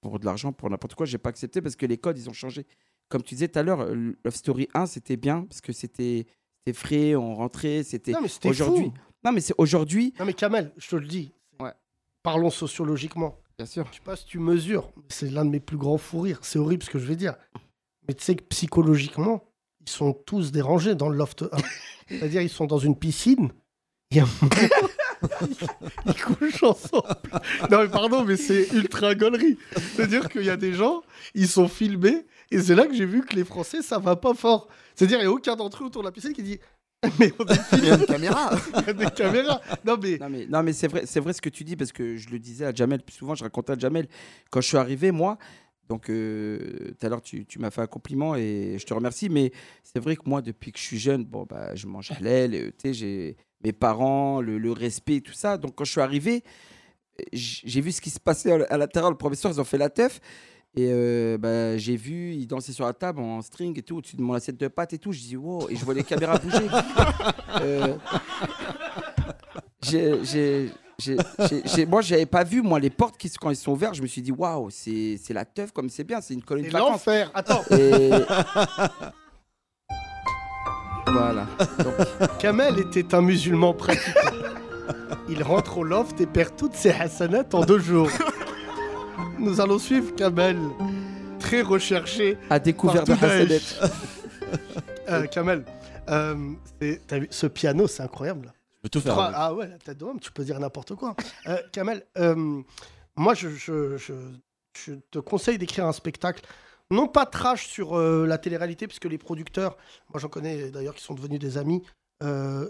pour de l'argent, pour n'importe quoi. J'ai pas accepté parce que les codes ils ont changé. Comme tu disais tout à l'heure, Love Story 1 c'était bien parce que c'était, c'était frais, on rentrait, c'était. Non, mais c'était aujourd'hui. fou. Non mais c'est aujourd'hui. Non, mais Kamel, je te le dis. Ouais. Parlons sociologiquement. Bien sûr. Je sais pas si tu mesures. C'est l'un de mes plus grands fous rires. C'est horrible ce que je vais dire. Mais tu sais que psychologiquement, ils sont tous dérangés dans le loft 1. C'est-à-dire, ils sont dans une piscine. Il y a un moment, ils couchent ensemble. Non, mais pardon, mais c'est ultra gaulerie. C'est-à-dire qu'il y a des gens, ils sont filmés. Et c'est là que j'ai vu que les Français, ça va pas fort. C'est-à-dire, il n'y a aucun d'entre eux autour de la piscine qui dit Mais on est Il y a une caméra. Il y a des caméras. Non, mais Non mais, non, mais c'est vrai, c'est vrai ce que tu dis parce que je le disais à Jamel, plus souvent je racontais à Jamel, quand je suis arrivé, moi, donc euh, tout à l'heure tu, tu m'as fait un compliment et je te remercie, mais c'est vrai que moi depuis que je suis jeune, bon, bah, je mange halal, euh, j'ai mes parents, le, le respect, tout ça, donc quand je suis arrivé, j'ai vu ce qui se passait à l'intérieur, le professeur, ils ont fait la teuf. Et euh, bah, j'ai vu, ils dansaient sur la table en string et tout, au-dessus de mon assiette de pâtes et tout. Je dis, wow, et je vois les caméras bouger. Euh, j'ai- j'ai- j'ai- j'ai- moi, j'avais pas vu, moi, les portes qui, quand ils sont ouvertes, je me suis dit, waouh, c'est c'est la teuf comme c'est bien, c'est une colonie de vacances. l'enfer. Attends, Et... voilà. Donc, Kamel était un musulman pratiquant. Il rentre au loft et perd toutes ses hasanats en deux jours. Nous allons suivre Kamel, très recherché. à découvert de. Hassanet. Euh, Kamel, euh, c'est- t'as vu, ce piano, c'est incroyable. Tout faire. Trois- ah ouais, la tête d'homme, tu peux dire n'importe quoi. Euh, Kamel, euh, moi, je, je- je- je te conseille d'écrire un spectacle. Non pas trash sur euh, la télé-réalité, puisque les producteurs, moi j'en connais d'ailleurs qui sont devenus des amis, il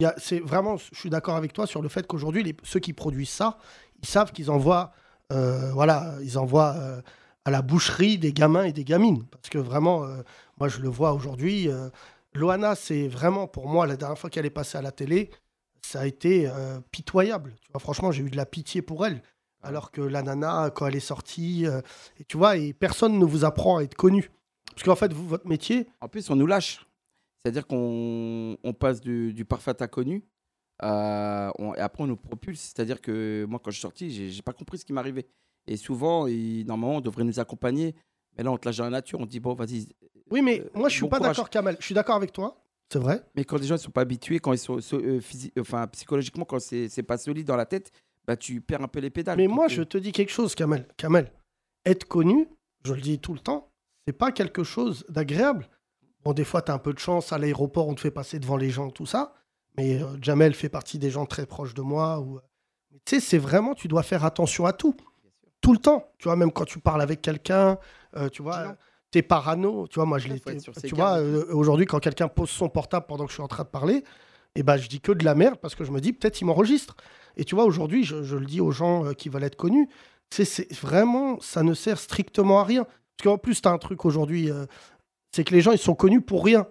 y a- c'est vraiment, je suis d'accord avec toi sur le fait qu'aujourd'hui, ceux qui produisent ça, ils savent qu'ils envoient, voilà, ils envoient à la boucherie des gamins et des gamines. Parce que vraiment, moi je le vois aujourd'hui, Loana, c'est vraiment pour moi, la dernière fois qu'elle est passée à la télé, ça a été euh, pitoyable. Tu vois, franchement, j'ai eu de la pitié pour elle. Alors que la nana, quand elle est sortie, euh, et tu vois, et personne ne vous apprend à être connu. Parce qu'en fait, vous, votre métier, En plus, on nous lâche. C'est-à-dire qu'on on passe du, du parfait à connu. euh, on- et après, on nous propulse. C'est-à-dire que moi, quand je suis sorti, j'ai j'ai pas compris ce qui m'arrivait. Et souvent, il- normalement, on devrait nous accompagner. Mais là, on te lâche dans la nature. On te dit, bon, vas-y. Oui, mais Euh, moi, je suis bon pas d'accord, Kamel. Je suis d'accord avec toi, c'est vrai. Mais quand les gens ne sont pas habitués, quand ils sont so- euh, physi- enfin, psychologiquement, quand c'est c'est pas solide dans la tête, bah, tu perds un peu les pédales. Mais moi, euh, je te dis quelque chose, Kamel. Kamel, être connu, je le dis tout le temps, c'est pas quelque chose d'agréable. Bon, des fois, tu as un peu de chance, à l'aéroport, on te fait passer devant les gens, tout ça. Mais euh, Jamel fait partie des gens très proches de moi. Ou... Tu sais, c'est vraiment, tu dois faire attention à tout. Tout le temps. Tu vois, même quand tu parles avec quelqu'un, euh, tu vois, Vigilant. tu es parano. Tu vois, moi, je l'ai Tu vois, euh, aujourd'hui, quand quelqu'un pose son portable pendant que je suis en train de parler, et ben, je dis que de la merde parce que je me dis, peut-être il m'enregistre. Et tu vois, aujourd'hui, je, je le dis aux gens euh, qui veulent être connus, c'est c'est vraiment, ça ne sert strictement à rien. Parce qu'en plus, tu as un truc aujourd'hui, euh, c'est que les gens, ils sont connus pour rien.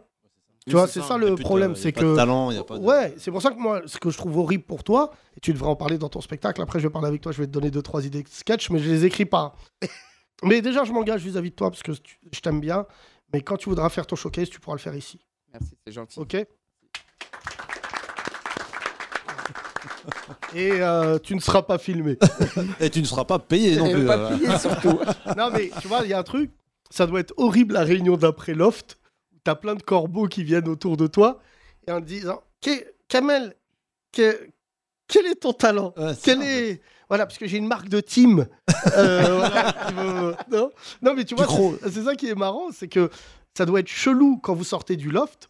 Tu Oui, vois, c'est c'est ça. a le problème, c'est pas que... de talent, y a pas de- Ouais, c'est pour ça que moi, ce que je trouve horrible pour toi, et tu devrais en parler dans ton spectacle, après je vais parler avec toi, je vais te donner deux, trois idées de sketch, mais je les écris pas. Mais déjà, je m'engage vis-à-vis de toi, parce que tu- je t'aime bien, mais quand tu voudras faire ton showcase, tu pourras le faire ici. Merci, c'est gentil. Ok Et euh, tu ne seras pas filmé. Et tu ne seras pas payé non plus. pas euh, payé, surtout. non, mais tu vois, il y a un truc, ça doit être horrible la réunion d'après Loft, t'as plein de corbeaux qui viennent autour de toi, et en te disant Kamel, que- quel est ton talent? Ouais, c'est Quel est. Voilà, parce que j'ai une marque de team. Euh, voilà, qui me- non, non, mais tu vois, c'est ça qui est marrant, c'est que ça doit être chelou quand vous sortez du loft,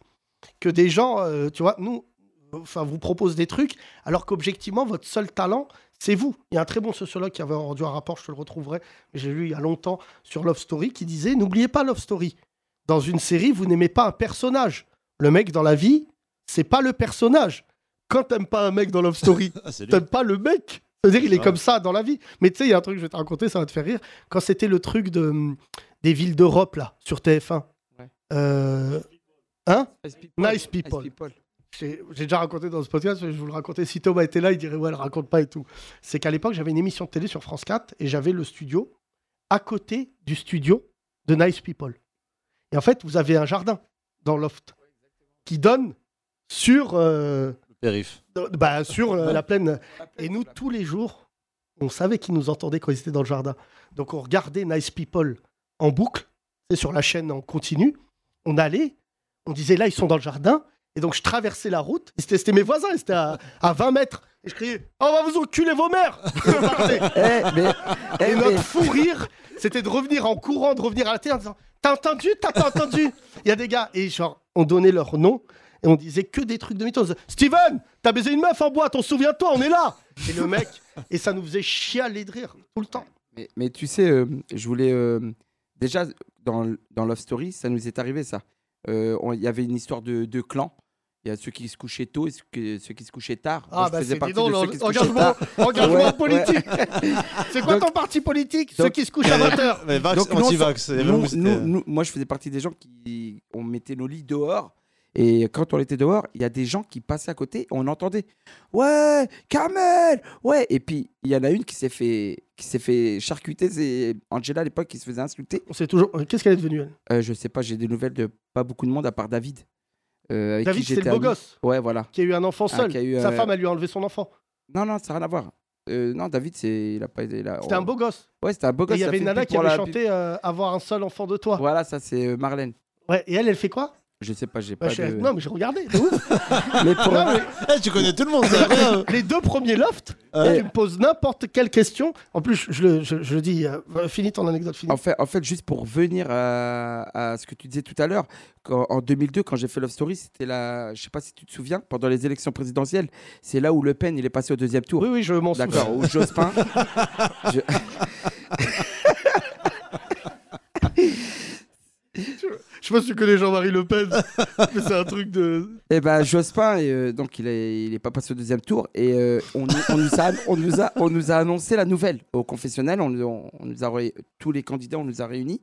que des gens, euh, tu vois, nous, enfin, vous proposent des trucs, alors qu'objectivement, votre seul talent, c'est vous. Il y a un très bon sociologue qui avait rendu un rapport, je te le retrouverai, mais j'ai lu il y a longtemps sur Love Story, qui disait N'oubliez pas Love Story. Dans une série, vous n'aimez pas un personnage. Le mec dans la vie, c'est pas le personnage. Quand t'aimes pas un mec dans Love Story, Ah, t'aimes pas le mec. C'est-à-dire, il est Ah. comme ça dans la vie. Mais tu sais, il y a un truc que je vais te raconter, ça va te faire rire. Quand c'était le truc de, hum, des villes d'Europe, là, sur TF1. Ouais. Euh, Hein? Nice people. Nice people. J'ai déjà raconté dans ce podcast, mais je vous le racontais. Si Thomas était là, il dirait Ouais, elle raconte pas et tout. C'est qu'à l'époque, j'avais une émission de télé sur France 4 et j'avais le studio à côté du studio de Nice People. Et en fait, vous avez un jardin dans Loft qui donne sur, euh, Périph. bah, sur euh, la plaine. Et nous, tous les jours, on savait qu'ils nous entendaient quand ils étaient dans le jardin. Donc on regardait Nice People en boucle, c'est sur la chaîne en continu. On allait, on disait là, ils sont dans le jardin. Et donc je traversais la route. C'était mes voisins, c'était à, à 20 mètres. Et je criais On va vous enculer vos mères. Eh, mais, eh, Et mais- notre fou rire, c'était de revenir en courant, de revenir à la télé en disant T'as entendu? T'as pas entendu? Il y a des gars, et genre, on donnait leur nom, et on disait que des trucs de mythos. Steven, t'as baisé une meuf en boîte, on se souvient de toi, on est là Et le mec, et ça nous faisait chialer de rire tout le temps. Mais, mais tu sais, euh, je voulais. euh, déjà, dans, dans Love Story, ça nous est arrivé, ça. Euh, on- Il y avait une histoire de, de clan. Il y a ceux qui se couchaient tôt et ceux qui, ceux qui se couchaient tard. Moi, Ah, je bah faisais c'est dis partie donc, de ceux l'en- qui se couchaient engagement, tard. engagement Ouais, politique C'est quoi Donc- ton parti politique Ceux qui se couchent à 20h Mais vax, anti-vax. nous- nous- nous- moi, je faisais partie des gens qui. On mettait nos lits dehors. Et quand on était dehors, il y a des gens qui passaient à côté. On entendait Ouais, Carmel Ouais. Et puis, il y en a une qui s'est fait, qui s'est fait charcuter. C'est Angela à l'époque qui se faisait insulter. On sait toujours. euh, Qu'est-ce qu'elle est devenue, elle? Euh, je sais pas, j'ai des nouvelles de pas beaucoup de monde à part David. euh, avec David, c'est le beau ami. gosse Ouais, voilà. qui a eu un enfant Ah, seul. Sa euh, femme, elle lui a enlevé son enfant. Non, non, ça n'a rien à voir. Euh, non, David, c'est, il a pas, il a- C'était un beau gosse. Ouais, c'était un beau gosse. il y avait une nana qui avait la- chanté euh, Avoir un seul enfant de toi. Voilà, ça c'est Marlène. Ouais, et elle, elle fait quoi? Je sais pas, j'ai Bah, pas de. Non, mais j'ai regardé. de ouf. Mais pour- Non, mais Eh, tu connais tout le monde, c'est incroyable. les deux premiers lofts, Ouais. tu me poses n'importe quelle question. En plus, je, je le, je, je le dis, euh, finis ton anecdote, finis. En fait, en fait, juste pour revenir à, à ce que tu disais tout à l'heure, quand- en 2002, quand j'ai fait Love Story, c'était la, je sais pas si tu te souviens, pendant les élections présidentielles, c'est là où Le Pen il est passé au deuxième tour. Oui, oui, je m'en souviens. D'accord, ou Jospin. Je- Je sais pas si tu connais Jean-Marie Le Pen, mais c'est un truc de. Eh ben Jospin, euh, donc il est, il est pas passé au deuxième tour et euh, on, nous- a, annoncé la nouvelle au confessionnel. Tous les candidats, on nous a réunis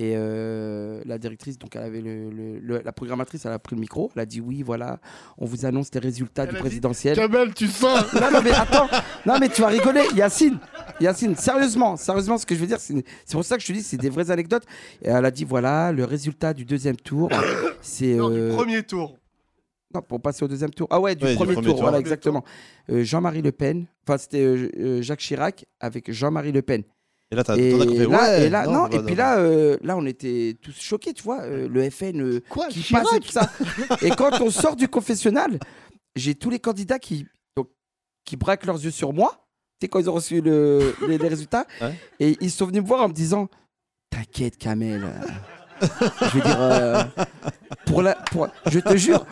et euh, la directrice, donc elle avait le, le- le- la programmatrice, elle a pris le micro, elle a dit oui, voilà, on vous annonce les résultats Elle du a dit, présidentiel. Kamel, tu sens Non, non, mais attends, non, mais tu vas rigoler, Yacine, Yacine, sérieusement, sérieusement, ce que je veux dire, c'est c'est pour ça que je te dis, c'est des vraies anecdotes. Et elle a dit voilà, le résultat du deuxième tour, c'est Non, euh, du premier tour. non, pour passer au deuxième tour. Ah ouais, du, Ouais, du premier, tour, tour. voilà, Premier exactement. Euh, Jean-Marie Le Pen, enfin c'était euh, euh, Jacques Chirac avec Jean-Marie Le Pen. Et là, t'as Et là, Ouais, et là, non, et puis là, euh, là, on était tous choqués, tu vois, euh, le FN euh, Quoi qui Chirac passe et tout ça. et quand on sort du confessionnal, j'ai tous les candidats qui, donc, qui braquent leurs yeux sur moi. Tu sais, quand ils ont reçu le- les, les résultats, Ouais. et ils sont venus me voir en me disant T'inquiète, Kamel. Je veux dire, euh, pour la, pour, je te jure.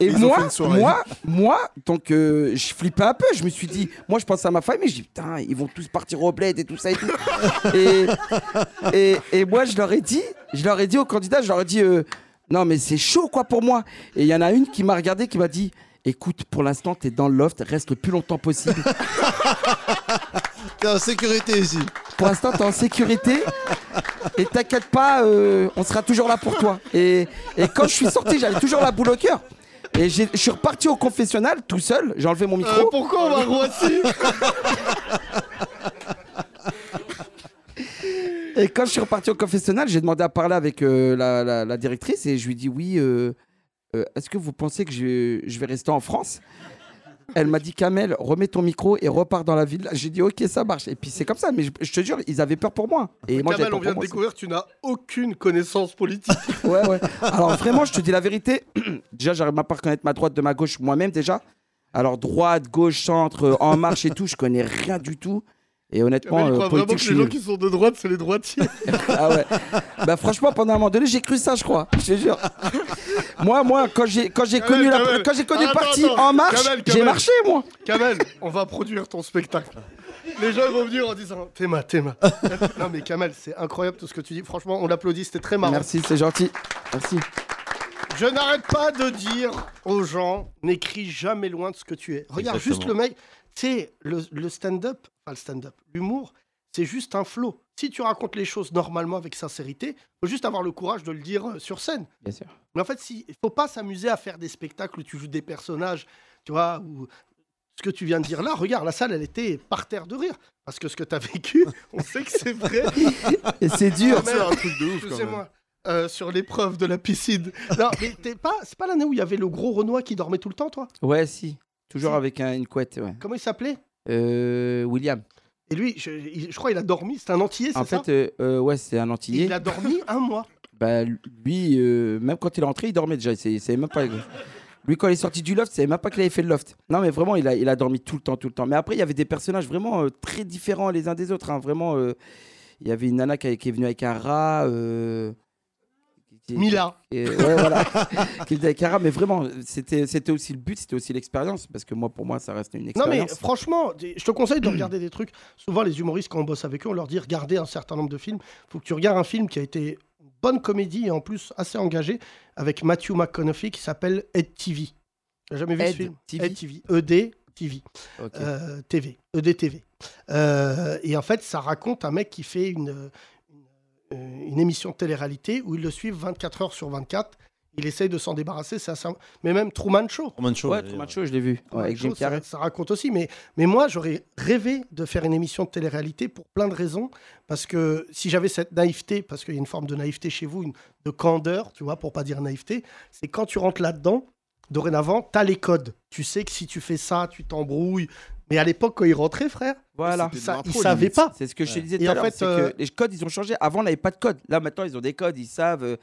Et Ils moi, moi, moi, donc euh, je flippais un peu. Je me suis dit, moi, je pensais à ma famille. Je dis putain, ils vont tous partir au bled et tout ça et tout. et, et, et moi, je leur ai dit, je leur ai dit aux candidats, je leur ai dit, euh, non mais c'est chaud quoi pour moi. Et il y en a une qui m'a regardé, qui m'a dit. Écoute, pour l'instant, t'es dans le loft, reste le plus longtemps possible. T'es en sécurité ici. Pour l'instant, t'es en sécurité. Et t'inquiète pas, euh, on sera toujours là pour toi. Et, et quand je suis sorti, j'avais toujours la boule au cœur. Et je suis reparti au confessionnal tout seul. J'ai enlevé mon micro. Euh, pourquoi on va à Roissy Et quand je suis reparti au confessionnal, j'ai demandé à parler avec euh, la, la- la directrice et je lui ai dit oui. Est-ce que vous pensez que je, je vais rester en France? Elle m'a dit Kamel, remets ton micro et repars dans la ville. J'ai dit ok, ça marche. Et puis c'est comme ça. Mais je, je te jure, ils avaient peur pour moi. Et moi, Kamel, on vient de découvrir, tu n'as aucune connaissance politique. Ouais, ouais. Alors vraiment, je te dis la vérité. déjà, j'arrive pas à reconnaître ma droite de ma gauche moi-même déjà. Alors droite, gauche, centre, en marche et tout, je connais rien du tout. Et honnêtement, il euh, croit vraiment que je les gens qui sont de droite, c'est les droitiers. Ah ouais. Bah franchement, pendant un moment donné, j'ai cru ça, je crois. Je te jure. moi, moi, quand j'ai quand j'ai connu la quand j'ai connu le Attends, parti en marche, j'ai marché moi. Kamel, on va produire ton spectacle. Les gens vont venir en disant Théma, Théma. non mais Kamel, c'est incroyable tout ce que tu dis. Franchement, on l'applaudit, c'était très marrant. Merci, c'est gentil. Merci. Je n'arrête pas de dire aux gens n'écris jamais loin de ce que tu es. Regarde Exactement. juste le mec. Tu sais, le, le stand-up, enfin le stand-up, l'humour, c'est juste un flow. Si tu racontes les choses normalement avec sincérité, faut juste avoir le courage de le dire euh, sur scène. Bien sûr. Mais en fait, si, il faut pas s'amuser à faire des spectacles où tu joues des personnages, tu vois, ou ce que tu viens de dire là, regarde, la salle, elle était par terre de rire. Parce que ce que tu as vécu, on sait que c'est vrai. Et c'est dur. C'est un truc de ouf quand même. Excusez-moi. euh, sur l'épreuve de la piscine. Non, mais t'es pas, c'est pas l'année où il y avait le gros Renoir qui dormait tout le temps, toi? Ouais, si. Toujours Si. avec un- une couette, ouais. Comment il s'appelait? Euh, William. Et lui, je, il- je crois qu'il a dormi, c'est un entier, c'est En ça fait, euh, euh, ouais, c'est un antillais. Il a dormi un mois. Bah, lui, euh, même quand il est rentré, il dormait déjà. Il savait- il savait même pas. Lui, quand il est sorti du loft, il savait même pas qu'il avait fait le loft. Non, mais vraiment, il a, il a dormi tout le temps, tout le temps. Mais après, il y avait des personnages vraiment euh, très différents les uns des autres. hein. Vraiment, euh, il y avait une nana qui, qui est venue avec un rat. euh, Mila. et- ouais, voilà. rat. Mais vraiment, c'était c'était aussi le but, c'était aussi l'expérience. Parce que moi, pour moi, ça reste une Non mais expérience. franchement, je te conseille de regarder des trucs. Souvent les humoristes quand on bosse avec eux, on leur dit regardez un certain nombre de films. faut que tu regardes un film qui a été une bonne comédie et en plus assez engagé avec Matthew McConaughey qui s'appelle Ed TV. J'ai jamais vu Ed ce film. TV? Ed TV. ED TV. Ok. Euh, TV. ED TV. Euh, et en fait, ça raconte un mec qui fait une, une, euh, une émission de télé-réalité où ils le suivent 24 heures sur 24. Il essaye de s'en débarrasser. c'est assez- Mais même Truman Show. Truman Show. ouais. Truman Show, je l'ai vu. Ouais, Truman avec Jim Show, ça, Carrey. ça raconte aussi, mais, mais moi j'aurais rêvé de faire une émission de télé-réalité pour plein de raisons, parce que si j'avais cette naïveté, parce qu'il y a une forme de naïveté chez vous, une, de candeur, tu vois, pour pas dire naïveté, c'est quand tu rentres là-dedans, dorénavant, tu as les codes. Tu sais que si tu fais ça, tu t'embrouilles. Mais à l'époque, quand ils rentraient, frère, Voilà. Ça, ils savaient limite. pas. C'est ce que je te Ouais. disais tout à l'heure. euh, que les codes, ils ont changé. Avant, on n'avait pas de code. Là, maintenant, ils ont des codes. Ils savent. euh,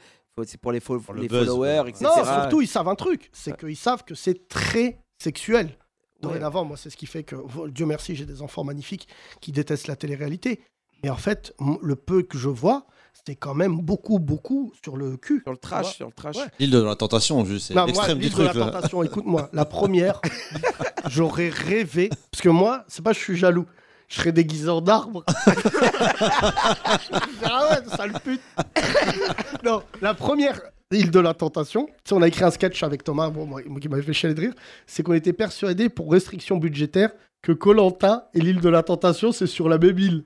c'est pour les, fo- Pour le les buzz, followers, etc. Non, surtout, ils savent un truc, c'est Ouais. qu'ils savent que c'est très sexuel. Ouais. Dorénavant, moi, c'est ce qui fait que, Dieu merci, j'ai des enfants magnifiques qui détestent la télé-réalité. Mais en fait, le peu que je vois, c'est quand même beaucoup, beaucoup sur le cul. Sur le trash, sur le trash. Ouais. L'île de la tentation, juste, c'est moi, l'extrême du l'île de truc. la tentation, écoute-moi, la première, j'aurais rêvé, parce que moi, c'est pas que je suis jaloux, je serais déguisé en arbre. ah ouais, sale pute. non, la première île de la tentation, tu sais, on a écrit un sketch avec Thomas, bon, moi, qui m'avait fait chialer de rire, c'est qu'on était persuadé pour restriction budgétaire que Colanta et l'île de la tentation, c'est sur la même île.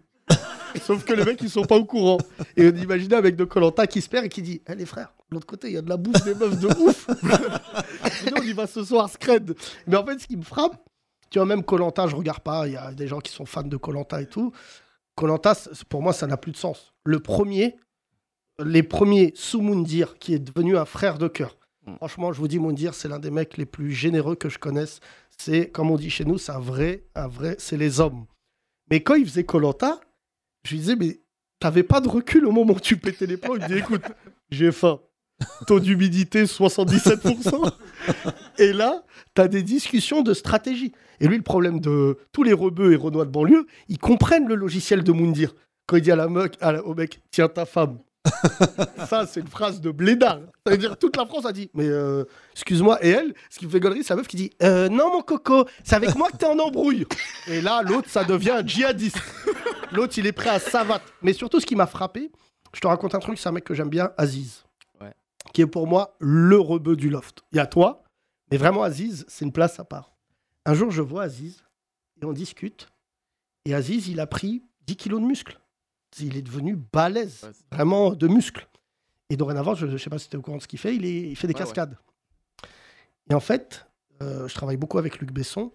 Sauf que les mecs, ils sont pas au courant. Et on imaginait avec de Colanta qui se perd et qui dit Eh les frères, de l'autre côté, il y a de la bouffe, des meufs de ouf. Sinon, on y va ce soir, scred. Mais en fait, ce qui me frappe, tu vois, même Colanta, je regarde pas. Il y a des gens qui sont fans de Colanta et tout. Colanta, pour moi, ça n'a plus de sens. Le premier, les premiers sous Moundir, qui est devenu un frère de cœur. Mm. Franchement, je vous dis, Moundir, c'est l'un des mecs les plus généreux que je connaisse. C'est, comme on dit chez nous, c'est un vrai, un vrai, c'est les hommes. Mais quand il faisait Colanta, je lui disais, mais t'avais pas de recul au moment où tu pétais les plombs. Il me dit, écoute, j'ai faim. Taux d'humidité 77%. Et là, t'as des discussions de stratégie. Et lui, le problème de tous les rebeux et renois de banlieue, ils comprennent le logiciel de Moundir. Quand il dit à la la- au mec, tiens ta femme. Ça, c'est une phrase de blédard. Ça veut dire toute la France a dit, mais euh, excuse-moi. Et elle, ce qui me fait gaulerie, c'est la meuf qui dit, Euh, non mon coco, c'est avec moi que t'es en embrouille. Et là, l'autre, ça devient un djihadiste. L'autre, il est prêt à savate. Mais surtout, ce qui m'a frappé, je te raconte un truc, c'est un mec que j'aime bien, Aziz. Ouais. Qui est pour moi le rebeu du loft. Il y a toi, mais vraiment, Aziz, c'est une place à part. Un jour, je vois Aziz et on discute. Et Aziz, il a pris 10 kilos de muscles. Il est devenu balèze, Ouais, vraiment de muscles. Et dorénavant, je ne sais pas si tu es au courant de ce qu'il fait, il, est- il fait des Ouais, ouais. cascades. Et en fait, euh, je travaille beaucoup avec Luc Besson.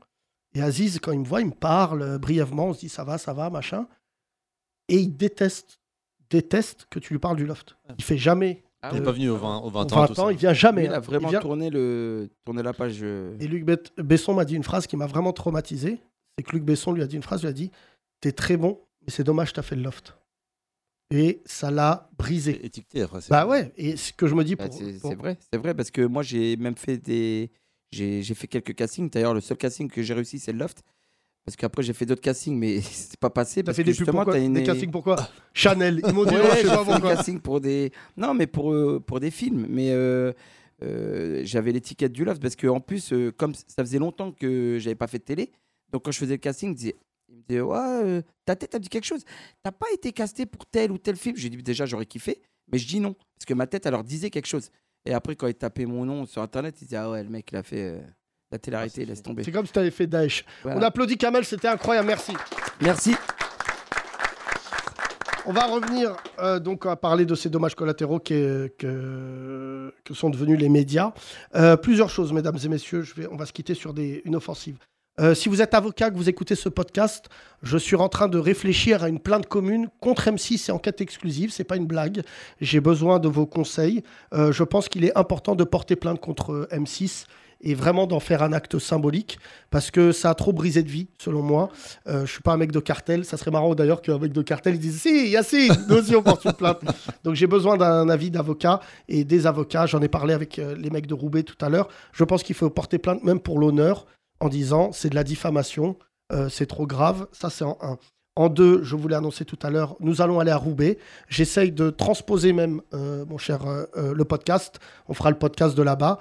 Et Aziz, quand il me voit, il me parle euh, brièvement, on se dit ça va, ça va, machin. Et il déteste, déteste que tu lui parles du loft. Il fait jamais. Ah Il n'est pas venu au 20, au 20 Au ans. 20 tout ça. ans, il vient jamais. Il a hein. vraiment Il vient- tourné, le... tourné la page. euh, Et Luc Besson m'a dit une phrase qui m'a vraiment traumatisé. C'est que Luc Besson lui a dit une phrase, lui a dit T'es très bon, mais c'est dommage, t'as fait le loft. Et ça l'a brisé. Étiqueté après. Bah ouais, et ce que je me dis bah, pour. c'est pour- vrai, c'est vrai, parce que moi, j'ai même fait des. J'ai fait quelques castings. D'ailleurs, le seul casting que j'ai réussi, c'est le loft. Parce qu'après, j'ai fait d'autres castings, mais c'est pas passé. Parce fait que des justement, pourquoi t'as une. Des castings pourquoi Chanel. Ils m'ont dit Ouais, non, je sais pas fait des pourquoi. castings pour des. Non, mais pour, euh, pour des films. Mais euh, euh, j'avais l'étiquette du loft parce que en plus, euh, comme ça faisait longtemps que j'avais pas fait de télé, donc quand je faisais le casting, il me disait, il me disait ouais, euh, ta tête a dit quelque chose. T'as pas été casté pour tel ou tel film. J'ai dit déjà j'aurais kiffé, mais je dis non parce que ma tête alors disait quelque chose. Et après quand il tapait mon nom sur internet, il disait ah ouais le mec il a fait euh, la télé-réalité, laisse tomber. C'est comme si t'avais fait Daesh. Voilà. On applaudit Kamel, c'était incroyable, merci. Merci. On va revenir euh, donc à parler de ces dommages collatéraux que, que, que sont devenus les médias. Euh, plusieurs choses, mesdames et messieurs. Je vais, on va se quitter sur des, une offensive. Euh, si vous êtes avocat, que vous écoutez ce podcast, je suis en train de réfléchir à une plainte commune contre M6 et enquête exclusive. C'est pas une blague. J'ai besoin de vos conseils. Euh, je pense qu'il est important de porter plainte contre euh, M6 et vraiment d'en faire un acte symbolique parce que ça a trop brisé de vie, selon moi. Je suis pas un mec de cartel. Ça serait marrant d'ailleurs qu'un mec de cartel dise Si, Yacine, nous aussi on porte une plainte. Donc j'ai besoin d'un avis d'avocat et des avocats. J'en ai parlé avec les mecs de Roubaix tout à l'heure. Je pense qu'il faut porter plainte même pour l'honneur en disant c'est de la diffamation, euh, c'est trop grave. Ça, c'est en un. En deux, je vous l'ai annoncé tout à l'heure, nous allons aller à Roubaix. J'essaye de transposer même, euh, mon cher, euh, le podcast. On fera le podcast de là-bas.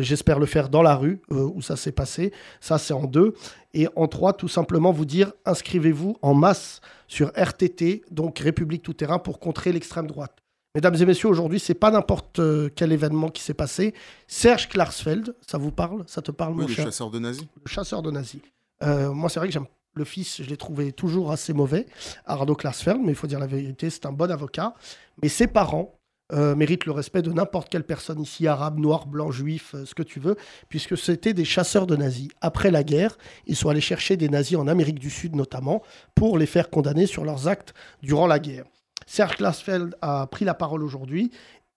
J'espère le faire dans la rue où ça s'est passé. Ça, c'est en deux. Et en trois, tout simplement vous dire, inscrivez-vous en masse sur RTT, donc République Tout Terrain, pour contrer l'extrême droite. Mesdames et messieurs, aujourd'hui, c'est pas n'importe euh, quel événement qui s'est passé. Serge Klarsfeld, ça vous parle? Ça te parle, Oui, mon le cher? chasseur de nazis. le chasseur de nazis. Euh, moi, c'est vrai que j'aime le fils, je l'ai trouvé toujours assez mauvais, Arnaud Klarsfeld, mais il faut dire la vérité, c'est un bon avocat. Mais ses parents euh, méritent le respect de n'importe quelle personne ici, arabe, noir, blanc, juif, euh, ce que tu veux, puisque c'était des chasseurs de nazis. Après la guerre, ils sont allés chercher des nazis en Amérique du Sud notamment, pour les faire condamner sur leurs actes durant la guerre. Serge Klarsfeld a pris la parole aujourd'hui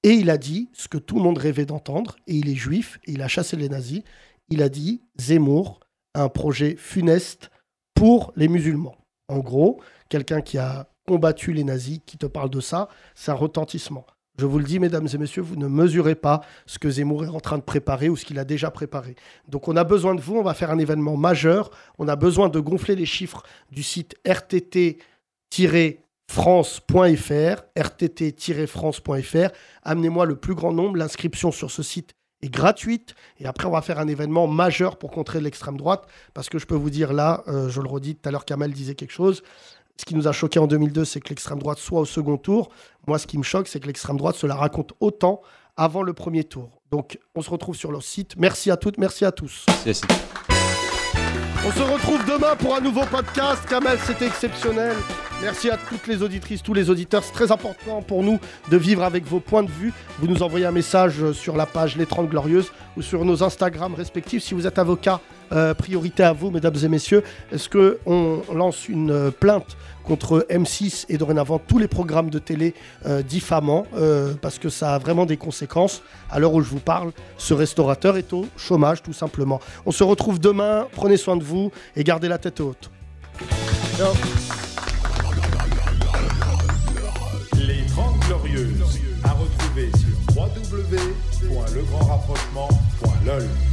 et il a dit ce que tout le monde rêvait d'entendre, et il est juif, et il a chassé les nazis. Il a dit Zemmour un projet funeste pour les musulmans. En gros, quelqu'un qui a combattu les nazis, qui te parle de ça, c'est un retentissement. Je vous le dis, mesdames et messieurs, vous ne mesurez pas ce que Zemmour est en train de préparer ou ce qu'il a déjà préparé. Donc on a besoin de vous, on va faire un événement majeur, on a besoin de gonfler les chiffres du site rtt-france.fr, rtt-france.fr. Amenez-moi le plus grand nombre, l'inscription sur ce site est gratuite. Et après, on va faire un événement majeur pour contrer l'extrême droite. Parce que je peux vous dire là, euh, je le redis tout à l'heure, Kamel disait quelque chose. Ce qui nous a choqué en 2002, c'est que l'extrême droite soit au second tour. Moi, ce qui me choque, c'est que l'extrême droite se la raconte autant avant le premier tour. Donc, on se retrouve sur leur site. Merci à toutes, merci à tous. On se retrouve demain pour un nouveau podcast. Kamel, c'était exceptionnel. Merci à toutes les auditrices, tous les auditeurs. C'est très important pour nous de vivre avec vos points de vue. Vous nous envoyez un message sur la page Les 30 Glorieuses ou sur nos Instagram respectifs. Si vous êtes avocat, euh, priorité à vous, mesdames et messieurs. Est-ce qu'on lance une plainte contre M6 et dorénavant tous les programmes de télé euh, diffamants euh, parce que ça a vraiment des conséquences. À l'heure où je vous parle, ce restaurateur est au chômage tout simplement. On se retrouve demain. Prenez soin de vous et gardez la tête haute. Les 30 Glorieuses, à retrouver sur www.legrandrapprochement.lol.